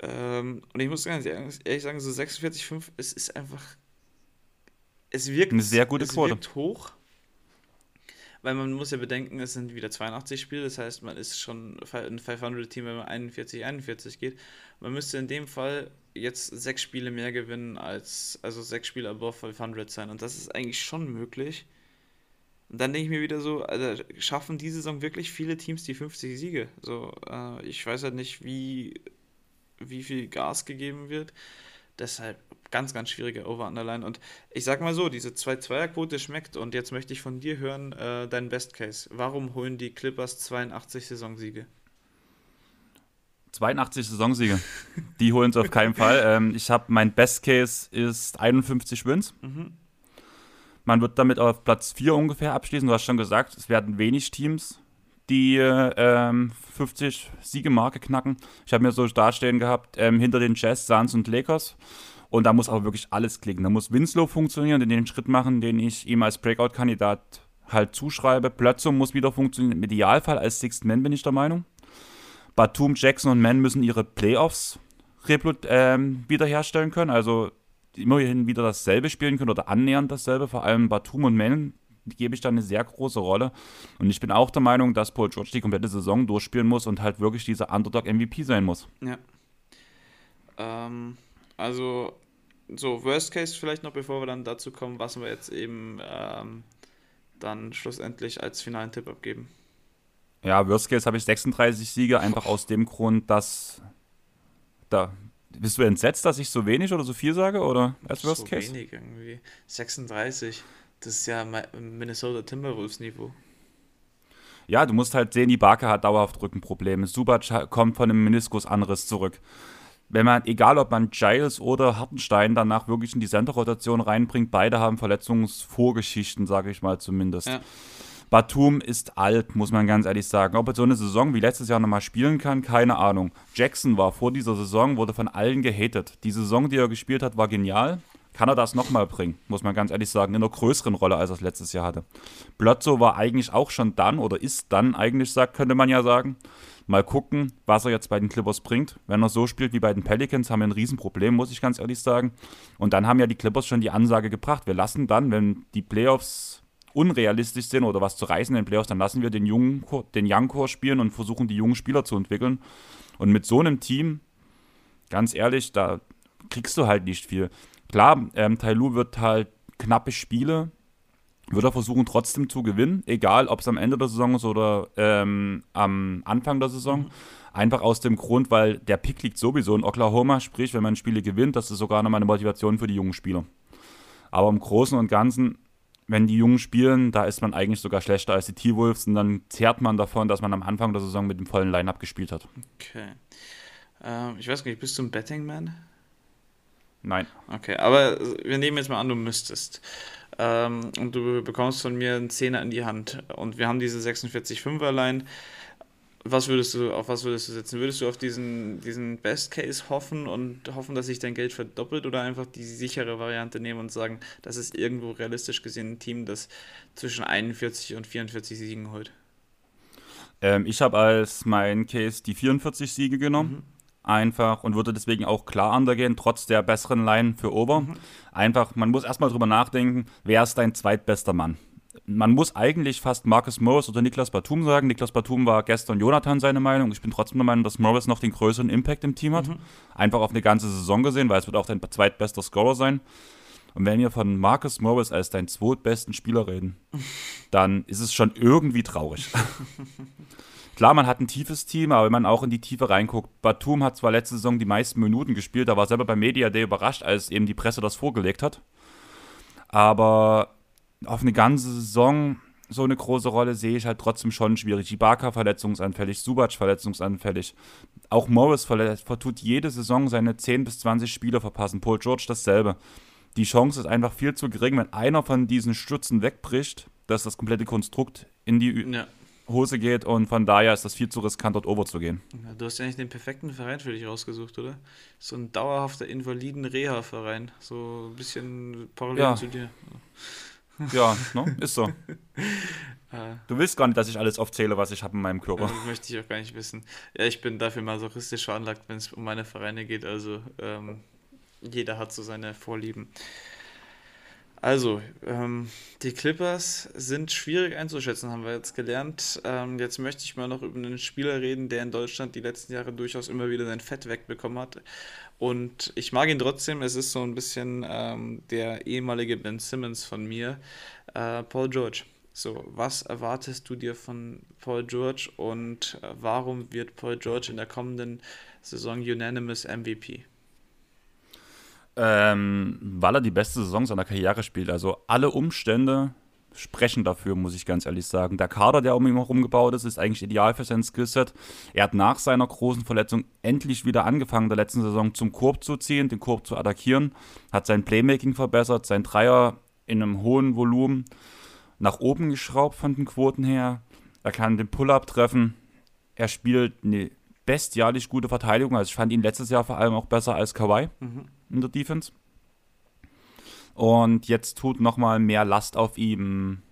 Ähm, und ich muss ganz ehrlich sagen, so 46,5, es ist einfach. Es wirkt, eine sehr gute es Quote. wirkt hoch, weil man muss ja bedenken, es sind wieder 82 Spiele, das heißt, man ist schon ein 500-Team, wenn man 41, 41 geht. Man müsste in dem Fall jetzt sechs Spiele mehr gewinnen als, also sechs Spiele above 500 sein und das ist eigentlich schon möglich. Und dann denke ich mir wieder so, also schaffen diese Saison wirklich viele Teams die 50 Siege? So, äh, ich weiß halt nicht, wie, wie viel Gas gegeben wird. Deshalb ganz, ganz schwierige Over-Underline. Und ich sag mal so, diese 2-2er-Quote schmeckt. Und jetzt möchte ich von dir hören, äh, dein Best Case. Warum holen die Clippers 82 Saisonsiege? 82 Saisonsiege. Die holen es auf keinen <laughs> Fall. Ähm, ich habe mein Best Case ist 51 Wins. Mhm. Man wird damit auf Platz 4 ungefähr abschließen. Du hast schon gesagt, es werden wenig Teams die ähm, 50 Siegemarke knacken. Ich habe mir so dastehen gehabt, ähm, hinter den Jazz, Suns und Lakers. Und da muss aber wirklich alles klicken. Da muss Winslow funktionieren, den Schritt machen, den ich ihm als Breakout-Kandidat halt zuschreibe. Plötzlich muss wieder funktionieren. Im Idealfall als Sixth Man bin ich der Meinung. Batum, Jackson und Mann müssen ihre Playoffs ähm, wiederherstellen können. Also immerhin wieder dasselbe spielen können oder annähernd dasselbe. Vor allem Batum und Mann gebe ich da eine sehr große Rolle. Und ich bin auch der Meinung, dass Paul George die komplette Saison durchspielen muss und halt wirklich dieser Underdog-MVP sein muss. Ja. Ähm, also, so, Worst Case vielleicht noch, bevor wir dann dazu kommen, was wir jetzt eben ähm, dann schlussendlich als finalen Tipp abgeben. Ja, Worst Case habe ich 36 Siege, einfach aus dem Grund, dass da. Bist du entsetzt, dass ich so wenig oder so viel sage? Oder als Worst so Case? wenig irgendwie. 36. Das ist ja Minnesota Timberwolves Niveau. Ja, du musst halt sehen, die Barke hat dauerhaft Rückenprobleme. Subac kommt von einem Meniskusanriss zurück. Wenn man, egal ob man Giles oder Hartenstein danach wirklich in die Center-Rotation reinbringt, beide haben Verletzungsvorgeschichten, sage ich mal zumindest. Ja. Batum ist alt, muss man ganz ehrlich sagen. Ob er so eine Saison wie letztes Jahr nochmal spielen kann, keine Ahnung. Jackson war vor dieser Saison, wurde von allen gehatet. Die Saison, die er gespielt hat, war genial. Kann er das nochmal bringen, muss man ganz ehrlich sagen, in einer größeren Rolle, als er es letztes Jahr hatte. Blotzo war eigentlich auch schon dann oder ist dann eigentlich, sagt, könnte man ja sagen. Mal gucken, was er jetzt bei den Clippers bringt. Wenn er so spielt wie bei den Pelicans, haben wir ein Riesenproblem, muss ich ganz ehrlich sagen. Und dann haben ja die Clippers schon die Ansage gebracht. Wir lassen dann, wenn die Playoffs unrealistisch sind oder was zu reißen in den Playoffs, dann lassen wir den jungen, den Young Core spielen und versuchen die jungen Spieler zu entwickeln. Und mit so einem Team, ganz ehrlich, da kriegst du halt nicht viel. Klar, ähm, Tailu wird halt knappe Spiele, wird er versuchen trotzdem zu gewinnen, egal ob es am Ende der Saison ist oder ähm, am Anfang der Saison. Mhm. Einfach aus dem Grund, weil der Pick liegt sowieso in Oklahoma, sprich, wenn man Spiele gewinnt, das ist sogar nochmal eine Motivation für die jungen Spieler. Aber im Großen und Ganzen wenn die Jungen spielen, da ist man eigentlich sogar schlechter als die T-Wolves und dann zehrt man davon, dass man am Anfang der Saison mit dem vollen Line-Up gespielt hat. Okay. Ähm, ich weiß nicht, bist du ein Betting-Man? Nein. Okay, aber wir nehmen jetzt mal an, du müsstest. Ähm, und du bekommst von mir einen Zehner in die Hand. Und wir haben diese 46-5er-Line was würdest du, auf was würdest du setzen? Würdest du auf diesen, diesen Best Case hoffen und hoffen, dass sich dein Geld verdoppelt oder einfach die sichere Variante nehmen und sagen, das ist irgendwo realistisch gesehen ein Team, das zwischen 41 und 44 Siegen holt? Ähm, ich habe als mein Case die 44 Siege genommen. Mhm. Einfach und würde deswegen auch klar undergehen, trotz der besseren Line für Ober. Mhm. Einfach, man muss erstmal drüber nachdenken, wer ist dein zweitbester Mann? man muss eigentlich fast Marcus Morris oder Niklas Batum sagen. Niklas Batum war gestern Jonathan seine Meinung. Ich bin trotzdem der Meinung, dass Morris noch den größeren Impact im Team hat. Mhm. Einfach auf eine ganze Saison gesehen, weil es wird auch dein zweitbester Scorer sein. Und wenn wir von Marcus Morris als deinen zweitbesten Spieler reden, <laughs> dann ist es schon irgendwie traurig. <laughs> Klar, man hat ein tiefes Team, aber wenn man auch in die Tiefe reinguckt, Batum hat zwar letzte Saison die meisten Minuten gespielt, da war selber beim Media Day überrascht, als eben die Presse das vorgelegt hat. Aber auf eine ganze Saison so eine große Rolle sehe ich halt trotzdem schon schwierig. Ibaka verletzungsanfällig, Subac verletzungsanfällig. Auch Morris vertut jede Saison seine 10 bis 20 Spiele verpassen. Paul George dasselbe. Die Chance ist einfach viel zu gering, wenn einer von diesen Stützen wegbricht, dass das komplette Konstrukt in die ja. Hose geht und von daher ist das viel zu riskant, dort over zu gehen. Ja, du hast ja eigentlich den perfekten Verein für dich rausgesucht, oder? So ein dauerhafter Invaliden-Reha-Verein. So ein bisschen parallel ja. zu dir. Ja, ne? ist so. <laughs> Du willst gar nicht, dass ich alles aufzähle, was ich habe in meinem Körper. Das möchte ich auch gar nicht wissen. Ja, ich bin dafür masochistisch veranlagt, wenn es um meine Vereine geht. Also ähm, jeder hat so seine Vorlieben. Also, ähm, die Clippers sind schwierig einzuschätzen, haben wir jetzt gelernt. Ähm, jetzt möchte ich mal noch über einen Spieler reden, der in Deutschland die letzten Jahre durchaus immer wieder sein Fett wegbekommen hat. Und ich mag ihn trotzdem. Es ist so ein bisschen ähm, der ehemalige Ben Simmons von mir, äh, Paul George. So, was erwartest du dir von Paul George und äh, warum wird Paul George in der kommenden Saison Unanimous MVP? Ähm, weil er die beste Saison seiner Karriere spielt. Also alle Umstände sprechen dafür, muss ich ganz ehrlich sagen. Der Kader, der um ihn herum gebaut ist, ist eigentlich ideal für sein Skillset. Er hat nach seiner großen Verletzung endlich wieder angefangen, der letzten Saison zum Korb zu ziehen, den Korb zu attackieren, hat sein Playmaking verbessert, sein Dreier in einem hohen Volumen nach oben geschraubt von den Quoten her. Er kann den Pull-up treffen. Er spielt eine bestialisch gute Verteidigung. Also ich fand ihn letztes Jahr vor allem auch besser als Kawhi mhm. in der Defense. Und jetzt tut nochmal mehr Last auf ihm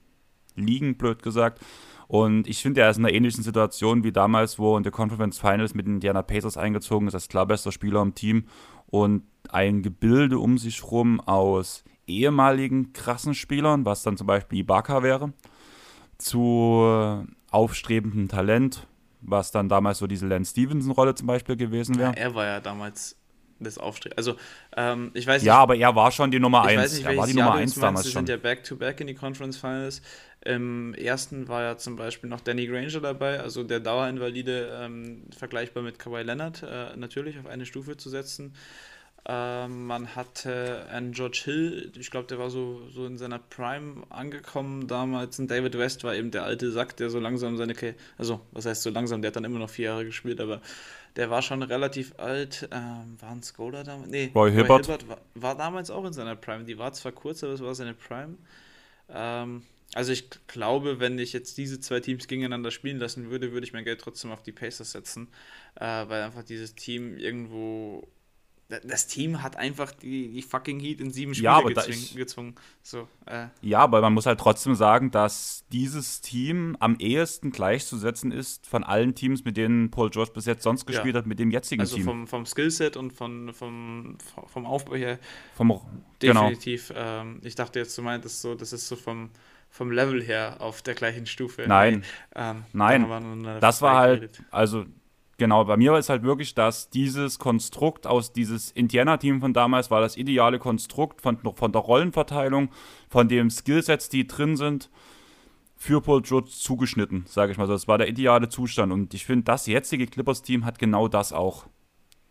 liegen, blöd gesagt. Und ich finde, er ist in einer ähnlichen Situation wie damals, wo in der Conference Finals mit den Indiana Pacers eingezogen ist, als klar bester Spieler im Team. Und ein Gebilde um sich rum aus ehemaligen krassen Spielern, was dann zum Beispiel Ibaka wäre, zu aufstrebendem Talent, was dann damals so diese Lance Stevenson-Rolle zum Beispiel gewesen wäre. Ja, er war ja damals das Aufstreben. Also, ähm, ich weiß nicht. Ja, aber er war schon die Nummer 1. Nicht, er war die Nummer 1 damals Sie schon. sind ja back-to-back -back in die Conference Finals. Im ersten war ja zum Beispiel noch Danny Granger dabei, also der Dauerinvalide, ähm, vergleichbar mit Kawhi Leonard, äh, natürlich auf eine Stufe zu setzen. Ähm, man hatte einen George Hill, ich glaube, der war so, so in seiner Prime angekommen damals. Und David West war eben der alte Sack, der so langsam seine, K also was heißt so langsam, der hat dann immer noch vier Jahre gespielt, aber der war schon relativ alt. Ähm, war ein Skoda damals? Nee, Roy Hibbert, Roy Hibbert war, war, damals auch in seiner Prime. Die war zwar kurz, aber es war seine Prime. Ähm, also ich glaube, wenn ich jetzt diese zwei Teams gegeneinander spielen lassen würde, würde ich mein Geld trotzdem auf die Pacers setzen, äh, weil einfach dieses Team irgendwo das Team hat einfach die, die fucking Heat in sieben Spiele ja, gezwungen. Gezwungen. So, äh. Ja, aber man muss halt trotzdem sagen, dass dieses Team am ehesten gleichzusetzen ist von allen Teams, mit denen Paul George bis jetzt sonst gespielt ja. hat, mit dem jetzigen also Team. Also vom, vom Skillset und von, vom, vom Aufbau her vom, genau. definitiv. Genau. Ähm, ich dachte jetzt, du meintest so, das ist so vom, vom Level her auf der gleichen Stufe. Nein, ähm, Nein, da das war halt, also Genau, bei mir war es halt wirklich, dass dieses Konstrukt aus dieses Indiana-Team von damals war das ideale Konstrukt von, von der Rollenverteilung, von den Skillsets, die drin sind, für Paul George zugeschnitten, sage ich mal so. Das war der ideale Zustand und ich finde, das jetzige Clippers-Team hat genau das auch.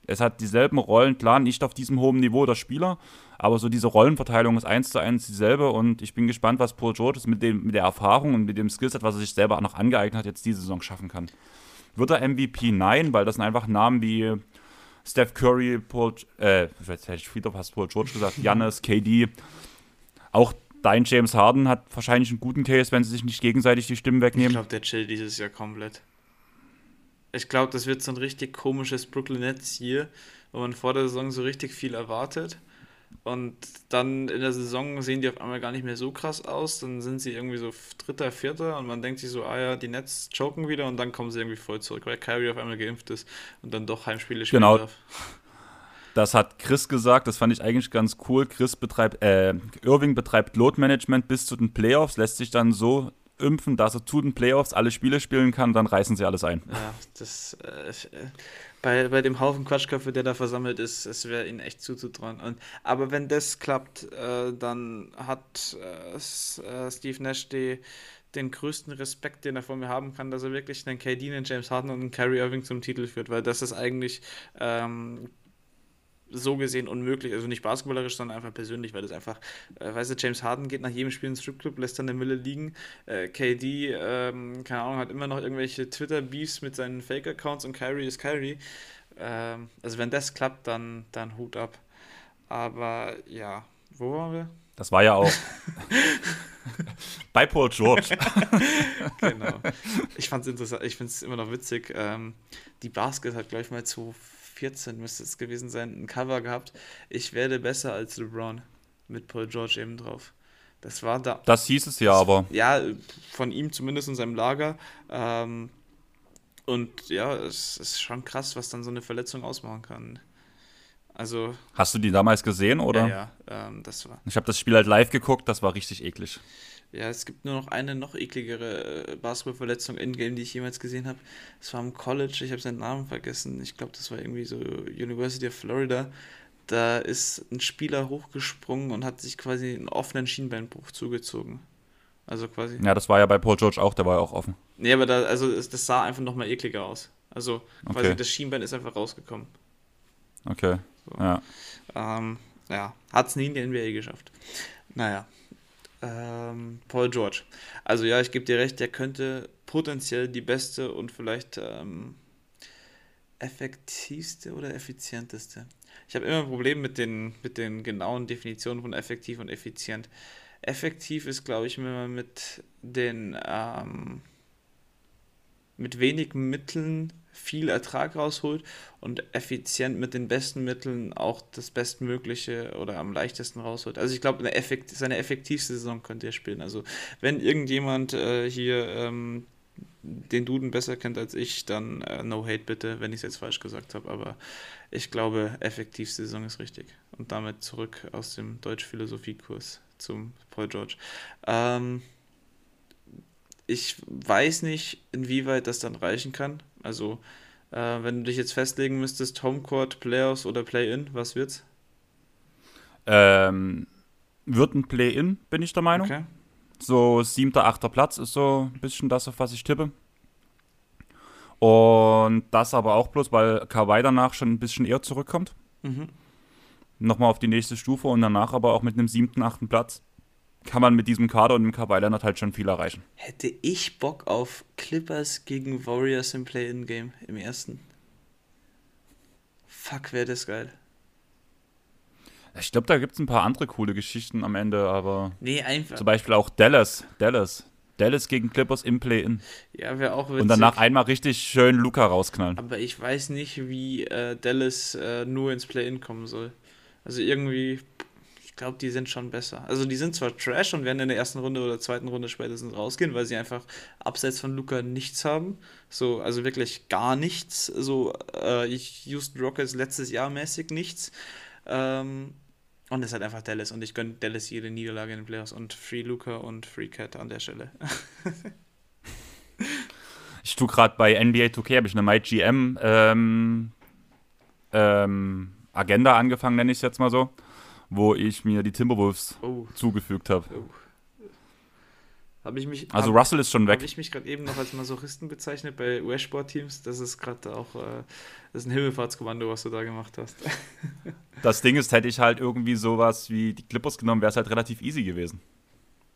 Es hat dieselben Rollen, klar, nicht auf diesem hohen Niveau der Spieler, aber so diese Rollenverteilung ist eins zu eins dieselbe und ich bin gespannt, was Paul George mit, dem, mit der Erfahrung und mit dem Skillset, was er sich selber noch angeeignet hat, jetzt diese Saison schaffen kann. Wird er MVP? Nein, weil das sind einfach Namen wie Steph Curry, Paul, äh, jetzt hätte ich wieder fast Paul George gesagt, Giannis, KD. Auch dein James Harden hat wahrscheinlich einen guten Case, wenn sie sich nicht gegenseitig die Stimmen wegnehmen. Ich glaube, der chillt dieses Jahr komplett. Ich glaube, das wird so ein richtig komisches Brooklyn Nets hier, wo man vor der Saison so richtig viel erwartet und dann in der Saison sehen die auf einmal gar nicht mehr so krass aus. Dann sind sie irgendwie so Dritter, Vierter und man denkt sich so, ah ja, die Nets choken wieder und dann kommen sie irgendwie voll zurück, weil Kyrie auf einmal geimpft ist und dann doch Heimspiele spielen genau. darf. Das hat Chris gesagt, das fand ich eigentlich ganz cool. Chris betreibt, äh, Irving betreibt Load Management bis zu den Playoffs, lässt sich dann so impfen, dass er zu den Playoffs alle Spiele spielen kann, dann reißen sie alles ein. Ja, das äh, bei, bei dem Haufen Quatschköpfe, der da versammelt ist, es wäre ihnen echt zuzutrauen. Und, aber wenn das klappt, äh, dann hat äh, äh, Steve Nash die, den größten Respekt, den er vor mir haben kann, dass er wirklich einen KD, einen James Harden und einen Kyrie Irving zum Titel führt, weil das ist eigentlich ähm, so gesehen unmöglich. Also nicht basketballerisch, sondern einfach persönlich, weil das einfach, äh, weißt du, James Harden geht nach jedem Spiel ins Stripclub, lässt dann eine Mille liegen. Äh, KD, ähm, keine Ahnung, hat immer noch irgendwelche Twitter-Beefs mit seinen Fake-Accounts und Kyrie ist Kyrie. Ähm, also wenn das klappt, dann, dann Hut ab. Aber ja, wo waren wir? Das war ja auch <laughs> bei Paul George. <laughs> genau. Ich fand es interessant, ich finde es immer noch witzig. Ähm, die Basket hat gleich mal zu 14 müsste es gewesen sein, ein Cover gehabt. Ich werde besser als LeBron mit Paul George eben drauf. Das war da. Das hieß es ja aber. Ja, von ihm zumindest in seinem Lager. Ähm, und ja, es ist schon krass, was dann so eine Verletzung ausmachen kann. Also. Hast du die damals gesehen, oder? Ja, ja ähm, das war. Ich habe das Spiel halt live geguckt, das war richtig eklig. Ja, es gibt nur noch eine noch ekligere äh, Basketballverletzung in-game, die ich jemals gesehen habe. Es war im College, ich habe seinen Namen vergessen. Ich glaube, das war irgendwie so University of Florida. Da ist ein Spieler hochgesprungen und hat sich quasi einen offenen Schienbeinbruch zugezogen. Also quasi. Ja, das war ja bei Paul George auch, der war ja auch offen. Nee, aber da, also das sah einfach nochmal ekliger aus. Also quasi okay. das Schienbein ist einfach rausgekommen. Okay. So. Ja. Ähm, ja, hat es nie in die NBA geschafft. Naja, ähm, Paul George. Also ja, ich gebe dir recht, der könnte potenziell die beste und vielleicht ähm, effektivste oder effizienteste. Ich habe immer ein Problem mit den, mit den genauen Definitionen von effektiv und effizient. Effektiv ist, glaube ich, wenn man mit den ähm, mit wenigen Mitteln viel Ertrag rausholt und effizient mit den besten Mitteln auch das Bestmögliche oder am leichtesten rausholt. Also ich glaube, effekt, seine effektivste Saison könnte er spielen. Also wenn irgendjemand äh, hier ähm, den Duden besser kennt als ich, dann äh, no hate bitte, wenn ich es jetzt falsch gesagt habe. Aber ich glaube, effektivste Saison ist richtig. Und damit zurück aus dem Deutsch-Philosophie-Kurs zum Paul George. Ähm, ich weiß nicht, inwieweit das dann reichen kann. Also, äh, wenn du dich jetzt festlegen müsstest, Homecourt, Playoffs oder Play-In, was wird's? Ähm, wird ein Play-In, bin ich der Meinung. Okay. So siebter, achter Platz ist so ein bisschen das, auf was ich tippe. Und das aber auch bloß, weil Kawhi danach schon ein bisschen eher zurückkommt. Mhm. Nochmal auf die nächste Stufe und danach aber auch mit einem siebten, achten Platz kann man mit diesem Kader und dem Kawhi Leonard halt schon viel erreichen. Hätte ich Bock auf Clippers gegen Warriors im Play-In-Game im ersten? Fuck, wäre das geil. Ich glaube, da gibt es ein paar andere coole Geschichten am Ende, aber Nee, einfach. zum Beispiel auch Dallas. Dallas. Dallas gegen Clippers im Play-In. Ja, wäre auch witzig. Und danach einmal richtig schön Luca rausknallen. Aber ich weiß nicht, wie äh, Dallas äh, nur ins Play-In kommen soll. Also irgendwie, ich glaube, die sind schon besser. Also die sind zwar Trash und werden in der ersten Runde oder zweiten Runde spätestens rausgehen, weil sie einfach abseits von Luca nichts haben. So, also wirklich gar nichts. So, äh, ich Houston Rockets letztes Jahr mäßig nichts. Ähm, und es ist halt einfach Dallas und ich gönne Dallas jede Niederlage in den Playoffs und Free Luca und Free Cat an der Stelle. <laughs> Ich tue gerade bei NBA 2K, habe ich eine MyGM ähm, ähm, Agenda angefangen, nenne ich es jetzt mal so, wo ich mir die Timberwolves Oh, zugefügt habe. oh. Habe ich mich. Also hab- Russell ist schon Habe weg. ich mich gerade eben noch als Masochisten bezeichnet bei US-Sport-Teams? Das ist gerade auch äh, das ist ein Himmelfahrtskommando, was du da gemacht hast. <laughs> Das Ding ist, hätte ich halt irgendwie sowas wie die Clippers genommen, wäre es halt relativ easy gewesen.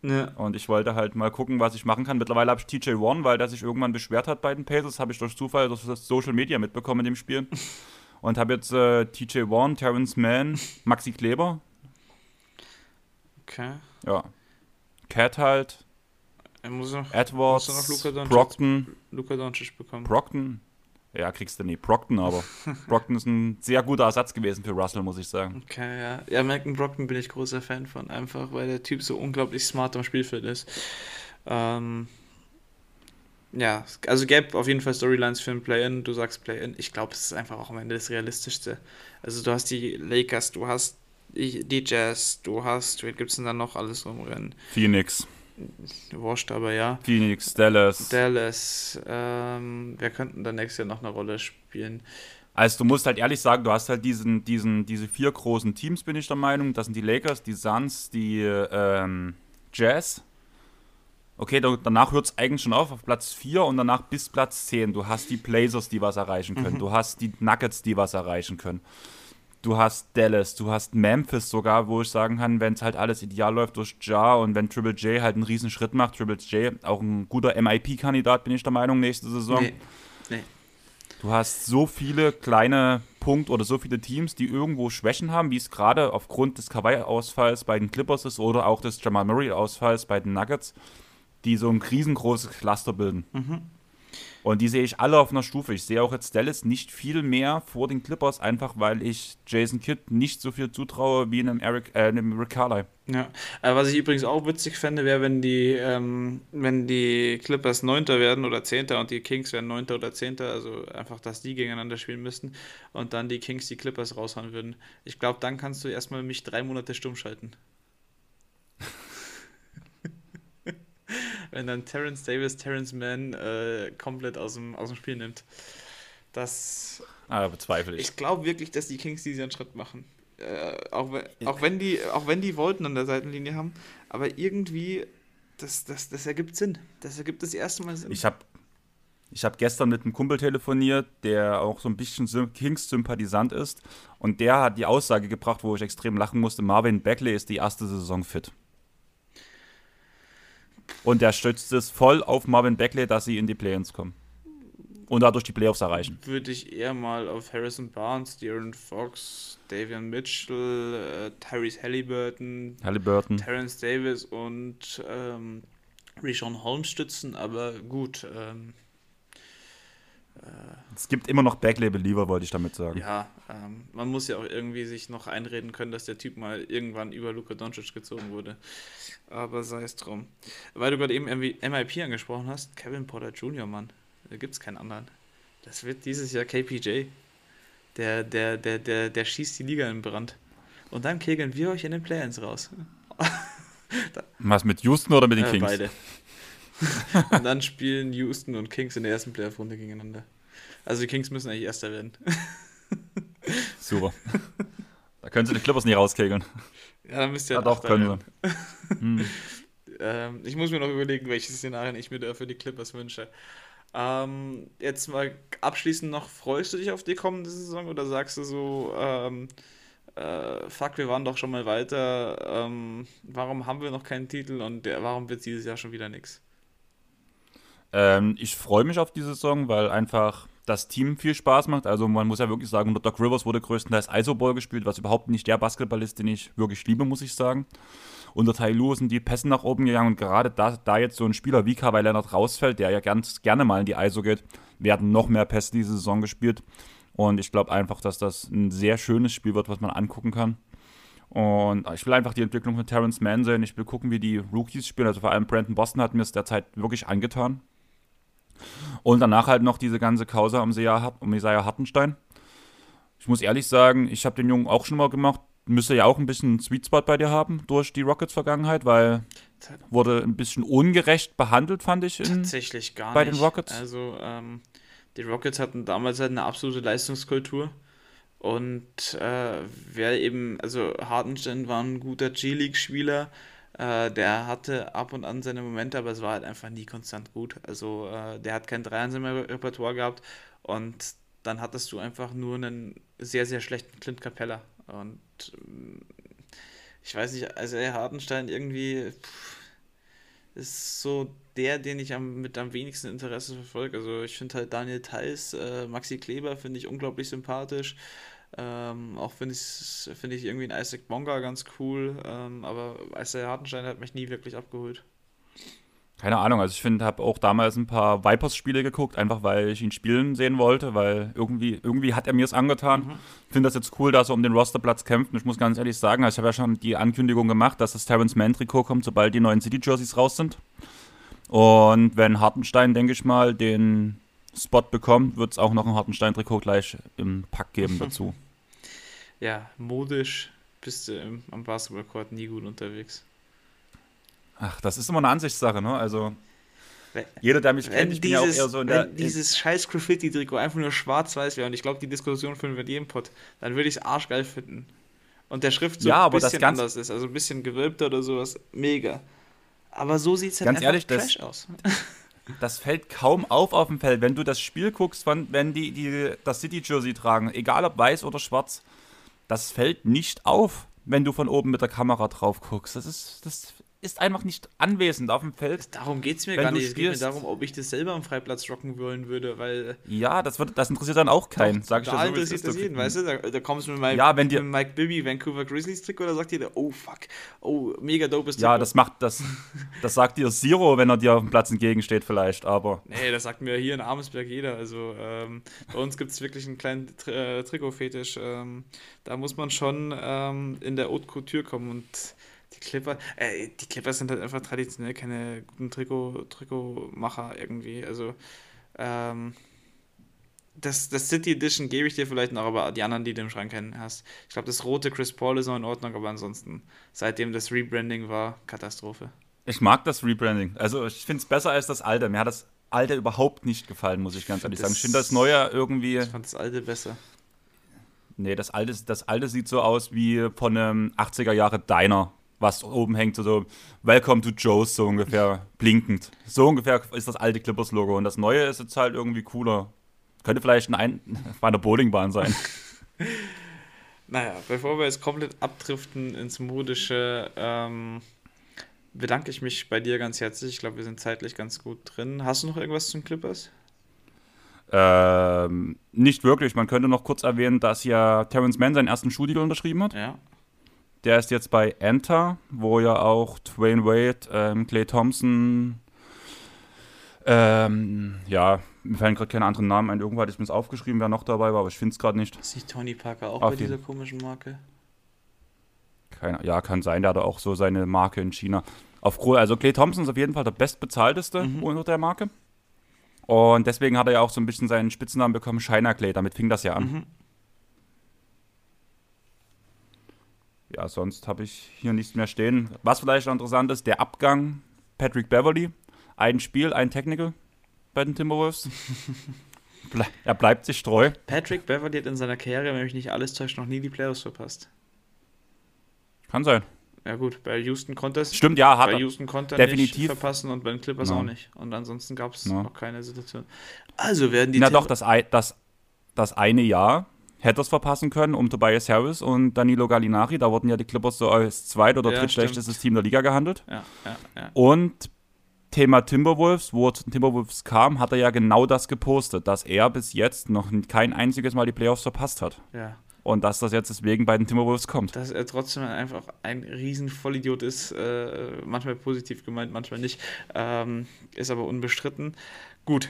ja. Und ich wollte halt mal gucken, was ich machen kann. Mittlerweile habe ich TJ Warren, weil der sich irgendwann beschwert hat bei den Pacers, habe ich durch Zufall durch das Social Media mitbekommen in dem Spiel. <laughs> Und habe jetzt äh, TJ Warren, Terrence Mann, Maxi Kleber, Okay. ja, Cat halt, Er muss noch Edwards, Musst du noch Luka Doncic? Brockton, Luka Doncic bekommen. Brockton. Ja, kriegst du nie. Brockton aber. <laughs> Brockton ist ein sehr guter Ersatz gewesen für Russell, muss ich sagen. Okay, ja. Ja, Malcolm Brockton bin ich großer Fan von, einfach weil der Typ so unglaublich smart am Spielfeld ist. Ähm, ja, also gäbe auf jeden Fall Storylines für ein Play-In. Du sagst Play-In. Ich glaube, es ist einfach auch am Ende das Realistischste. Also du hast die Lakers, du hast die, Jazz, du hast, wen gibt es denn da noch alles rumrennen? Phoenix. Wurscht, aber ja. Phoenix, Dallas. Dallas, ähm, wer könnten da nächstes Jahr noch eine Rolle spielen? Also du musst halt ehrlich sagen, du hast halt diesen, diesen, diese vier großen Teams, bin ich der Meinung. Das sind die Lakers, die Suns, die ähm, Jazz. Okay, da, danach hört es eigentlich schon auf, auf Platz 4 und danach bis Platz 10. Du hast die Blazers, die was erreichen können. Du hast die Nuggets, die was erreichen können. Du hast Dallas, du hast Memphis sogar, wo ich sagen kann, wenn es halt alles ideal läuft durch Ja und wenn Triple J halt einen riesen Schritt macht, Triple J auch ein guter MIP-Kandidat, bin ich der Meinung, nächste Saison. Nee, nee. Du hast so viele kleine Punkt oder so viele Teams, die irgendwo Schwächen haben, wie es gerade aufgrund des Kawhi-Ausfalls bei den Clippers ist oder auch des Jamal Murray-Ausfalls bei den Nuggets, die so ein riesengroßes Cluster bilden. Und die sehe ich alle auf einer Stufe. Ich sehe auch jetzt Dallas nicht viel mehr vor den Clippers, einfach weil ich Jason Kidd nicht so viel zutraue wie einem, Eric, äh, einem Rick Carlisle. Ja, äh, was ich übrigens auch witzig fände, wäre, wenn die, ähm, wenn die Clippers Neunter werden oder Zehnter und die Kings werden Neunter oder Zehnter, also einfach, dass die gegeneinander spielen müssten und dann die Kings die Clippers raushauen würden. Ich glaube, dann kannst du erstmal mich drei Monate stumm schalten. Wenn dann Terrence Davis, Terrence Mann äh, komplett aus dem, aus dem Spiel nimmt. Das Ah, bezweifle ich. ich glaube wirklich, dass die Kings diesen Schritt machen. Äh, auch, wenn, auch, wenn die, auch wenn die Wollten an der Seitenlinie haben, aber irgendwie, das, das, das ergibt Sinn. Das ergibt das erste Mal Sinn. Ich habe ich hab gestern mit einem Kumpel telefoniert, der auch so ein bisschen Sym- Kings-Sympathisant ist. Und der hat die Aussage gebracht, wo ich extrem lachen musste: Marvin Beckley ist die erste Saison fit. Und der stützt es voll auf Marvin Beckley, dass sie in die Play-ins kommen. Und dadurch die Playoffs erreichen. Würde ich eher mal auf Harrison Barnes, De'Aaron Fox, Davian Mitchell, äh, Tyrese Halliburton, Halliburton. Terrence Davis und ähm, Rishon Holmes stützen, aber gut. Ähm, es gibt immer noch Backlabel-Lieber, wollte ich damit sagen. Ja, ähm, man muss ja auch irgendwie sich noch einreden können, dass der Typ mal irgendwann über Luka Doncic gezogen wurde. Aber sei es drum. Weil du gerade eben MIP angesprochen hast, Kevin Porter Jr., Mann. Da gibt es keinen anderen. Das wird dieses Jahr KPJ. Der, der, der, der, der schießt die Liga in Brand. Und dann kegeln wir euch in den Play-Ins raus. <laughs> Was mit Houston oder mit den Äh, Kings? beide. <laughs> Und dann spielen Houston und Kings in der ersten Playoff-Runde gegeneinander. Also die Kings müssen eigentlich Erster werden. <laughs> Super. da können sie die Clippers nicht rauskegeln. Ja, dann müsst ihr Ja, doch, Achter können sie. <laughs> Hm. Ähm, ich muss mir noch überlegen, welche Szenarien ich mir da für die Clippers wünsche. Ähm, jetzt mal abschließend noch, freust du dich auf die kommende Saison oder sagst du so, ähm, äh, fuck, wir waren doch schon mal weiter, ähm, warum haben wir noch keinen Titel und der, warum wird dieses Jahr schon wieder nichts? Ähm, ich freue mich auf die Saison, weil einfach das Team viel Spaß macht. Also man muss ja wirklich sagen, unter Doc Rivers wurde größtenteils Isoball gespielt, was überhaupt nicht der Basketball ist, den ich wirklich liebe, muss ich sagen. Unter Tai Lu sind die Pässe nach oben gegangen und gerade da, da jetzt so ein Spieler wie Kawhi Leonard rausfällt, der ja ganz gerne mal in die ISO geht, werden noch mehr Pässe diese Saison gespielt. Und ich glaube einfach, dass das ein sehr schönes Spiel wird, was man angucken kann. Und ich will einfach die Entwicklung von Terrence Mann sehen. Ich will gucken, wie die Rookies spielen. Also vor allem Brandon Boston hat mir es derzeit wirklich angetan. Und danach halt noch diese ganze Causa um Isaiah um Isaiah Hartenstein. Ich muss ehrlich sagen, ich habe den Jungen auch schon mal gemacht. Müsste ja auch ein bisschen einen Sweet Spot bei dir haben durch die Rockets-Vergangenheit, weil wurde ein bisschen ungerecht behandelt, fand ich. In, Tatsächlich gar bei nicht. den Rockets? Also, ähm, die Rockets hatten damals halt eine absolute Leistungskultur. Und äh, wer eben, also Hartenstein war ein guter G-League-Spieler. Äh, der hatte ab und an seine Momente, aber es war halt einfach nie konstant gut. Also, äh, der hat kein Dreier in seinem Repertoire gehabt. Und dann hattest du einfach nur einen sehr, sehr schlechten Clint Capella. Und ähm, ich weiß nicht, also der Hartenstein irgendwie pff, ist so der, den ich am, mit am wenigsten Interesse verfolge. Also ich finde halt Daniel Theiss, äh, Maxi Kleber finde ich unglaublich sympathisch. Ähm, auch finde ich, finde ich irgendwie einen Isaac Bonga ganz cool. Ähm, aber Isaiah Hartenstein hat mich nie wirklich abgeholt. Keine Ahnung, also ich finde, habe auch damals ein paar Vipers-Spiele geguckt, einfach weil ich ihn spielen sehen wollte, weil irgendwie, irgendwie hat er mir es angetan. Mhm. Ich finde das jetzt cool, dass er um den Rosterplatz kämpft. Und ich muss ganz ehrlich sagen, also ich habe ja schon die Ankündigung gemacht, dass das Terrence Mann-Trikot kommt, sobald die neuen City-Jerseys raus sind. Und wenn Hartenstein, denke ich mal, den Spot bekommt, wird es auch noch ein Hartenstein-Trikot gleich im Pack geben <laughs> dazu. Ja, modisch bist du im, am Basketballcourt nie gut unterwegs. Ach, das ist immer eine Ansichtssache, ne? Also Wenn- jeder, der mich kennt, ich bin ja auch dieses, eher so in der... wenn dieses scheiß Graffiti-Trikot einfach nur schwarz-weiß wäre, und ich glaube, die Diskussion führen wir in jedem Pod, dann würde ich es arschgeil finden. Und der Schrift so Ja, ein aber das bisschen anders ist, also ein bisschen gewölbter oder sowas, mega. Aber so sieht es halt Ganz einfach ehrlich, das- trash aus. <laughs> Das fällt kaum auf auf dem Feld. Wenn du das Spiel guckst, von, wenn die, die das City-Jersey tragen, egal ob weiß oder schwarz, das fällt nicht auf, wenn du von oben mit der Kamera drauf guckst. Das ist, das ist einfach nicht anwesend auf dem Feld. Darum geht es mir gar nicht. Es geht mir darum, ob ich das selber am Freiplatz rocken wollen würde, weil Ja, das, wird, das interessiert dann auch keinen. Sag ich da dir so, interessiert ist. das jeden, weißt du? Da, da kommst du mit meinem Ja, wenn dir- mit Mike Bibby Vancouver Grizzlies Trikot, da sagt jeder, oh fuck, oh, mega dopes Ja, Trikot. das macht das. Das sagt dir Zero, wenn er dir auf dem Platz entgegensteht, vielleicht, aber. Nee, das sagt mir hier in Amesberg jeder. Also ähm, bei uns gibt es wirklich einen kleinen Tri äh, Trikotfetisch. Ähm, da muss man schon ähm, in der Haute Couture kommen und die Clipper, äh, die Clippers sind halt einfach traditionell keine guten Trikot, Trikotmacher irgendwie. Also ähm, das, das City Edition gebe ich dir vielleicht noch, aber die anderen, die du im Schrank kennen hast. Ich glaube, das rote Chris Paul ist noch in Ordnung, aber ansonsten, seitdem das Rebranding war, Katastrophe. Ich mag das Rebranding. Also, ich finde es besser als das alte. Mir hat das alte überhaupt nicht gefallen, muss ich ganz ehrlich sagen. Ich finde das neue irgendwie. Ich fand das alte besser. Nee, das alte, das alte sieht so aus wie von einem 80er Jahre Diner, was oben hängt, so Welcome to Joe's, so ungefähr blinkend. So ungefähr ist das alte Clippers-Logo. Und das neue ist jetzt halt irgendwie cooler. Könnte vielleicht ein, bei <laughs> einer Bowlingbahn sein. <laughs> Naja, bevor wir jetzt komplett abdriften ins Modische, ähm, bedanke ich mich bei dir ganz herzlich. Ich glaube, wir sind zeitlich ganz gut drin. Hast du noch irgendwas zum Clippers? ähm, nicht wirklich. Man könnte noch kurz erwähnen, dass ja Terrence Mann seinen ersten Schuhdeal unterschrieben hat. Ja. Der ist jetzt bei Enter, wo ja auch Dwayne Wade, ähm, Clay Thompson, Ähm, ja, mir fallen gerade keine anderen Namen ein. Irgendwo hatte ich mir aufgeschrieben, wer noch dabei war, aber ich finde es gerade nicht. Ist nicht Tony Parker auch Auf bei dieser komischen Marke? Keine, ja, kann sein, der hat auch so seine Marke in China. Auf, also Clay Thompson ist auf jeden Fall der bestbezahlteste Mhm. unter der Marke. Und deswegen hat er ja auch so ein bisschen seinen Spitznamen bekommen, China Clay. Damit fing das ja an. Mhm. Ja, sonst habe ich hier nichts mehr stehen. Was vielleicht noch interessant ist, der Abgang Patrick Beverly. Ein Spiel, ein Technical bei den Timberwolves. <laughs> Er bleibt sich treu. Patrick Beverly hat in seiner Karriere, wenn mich nicht alles täuscht, noch nie die Playoffs verpasst. Kann sein. Ja gut, bei Houston konnte es. Stimmt, ja, hat bei. Houston konnte er Definitiv. nicht verpassen und bei den Clippers No. auch nicht. Und ansonsten gab es No. noch keine Situation. Also werden die Na Tim- doch, das, das, das eine Jahr hätte es verpassen können um Tobias Harris und Danilo Gallinari. Da wurden ja die Clippers so als zweit- oder Ja, drittschlechtestes Team der Liga gehandelt. Ja, ja. Und Thema Timberwolves, wo er zu den Timberwolves kam, hat er ja genau das gepostet, dass er bis jetzt noch kein einziges Mal die Playoffs verpasst hat. ja. Und dass das jetzt deswegen bei den Timberwolves kommt. Dass er trotzdem einfach ein riesen Vollidiot ist, äh, manchmal positiv gemeint, manchmal nicht, ähm, ist aber unbestritten. Gut,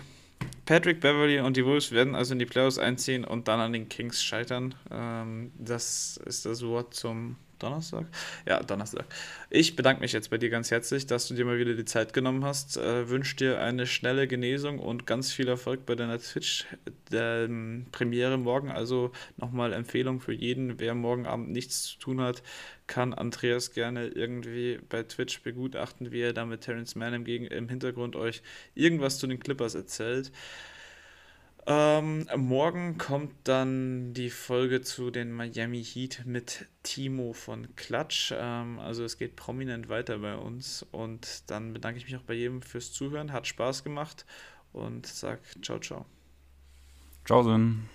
Patrick Beverly und die Wolves werden also in die Playoffs einziehen und dann an den Kings scheitern. Ähm, das ist das Wort zum Donnerstag? Ja, Donnerstag. Ich bedanke mich jetzt bei dir ganz herzlich, dass du dir mal wieder die Zeit genommen hast. Äh, Wünsche dir eine schnelle Genesung und ganz viel Erfolg bei deiner Twitch-Premiere morgen. Also nochmal Empfehlung für jeden, wer morgen Abend nichts zu tun hat, kann Andreas gerne irgendwie bei Twitch begutachten, wie er da mit Terrence Mann im, Gegen im Hintergrund euch irgendwas zu den Clippers erzählt. Ähm, morgen kommt dann die Folge zu den Miami Heat mit Timo von Klatsch. Ähm, also es geht prominent weiter bei uns. Und dann bedanke ich mich auch bei jedem fürs Zuhören. Hat Spaß gemacht und sag ciao, ciao. Ciao, Sinn.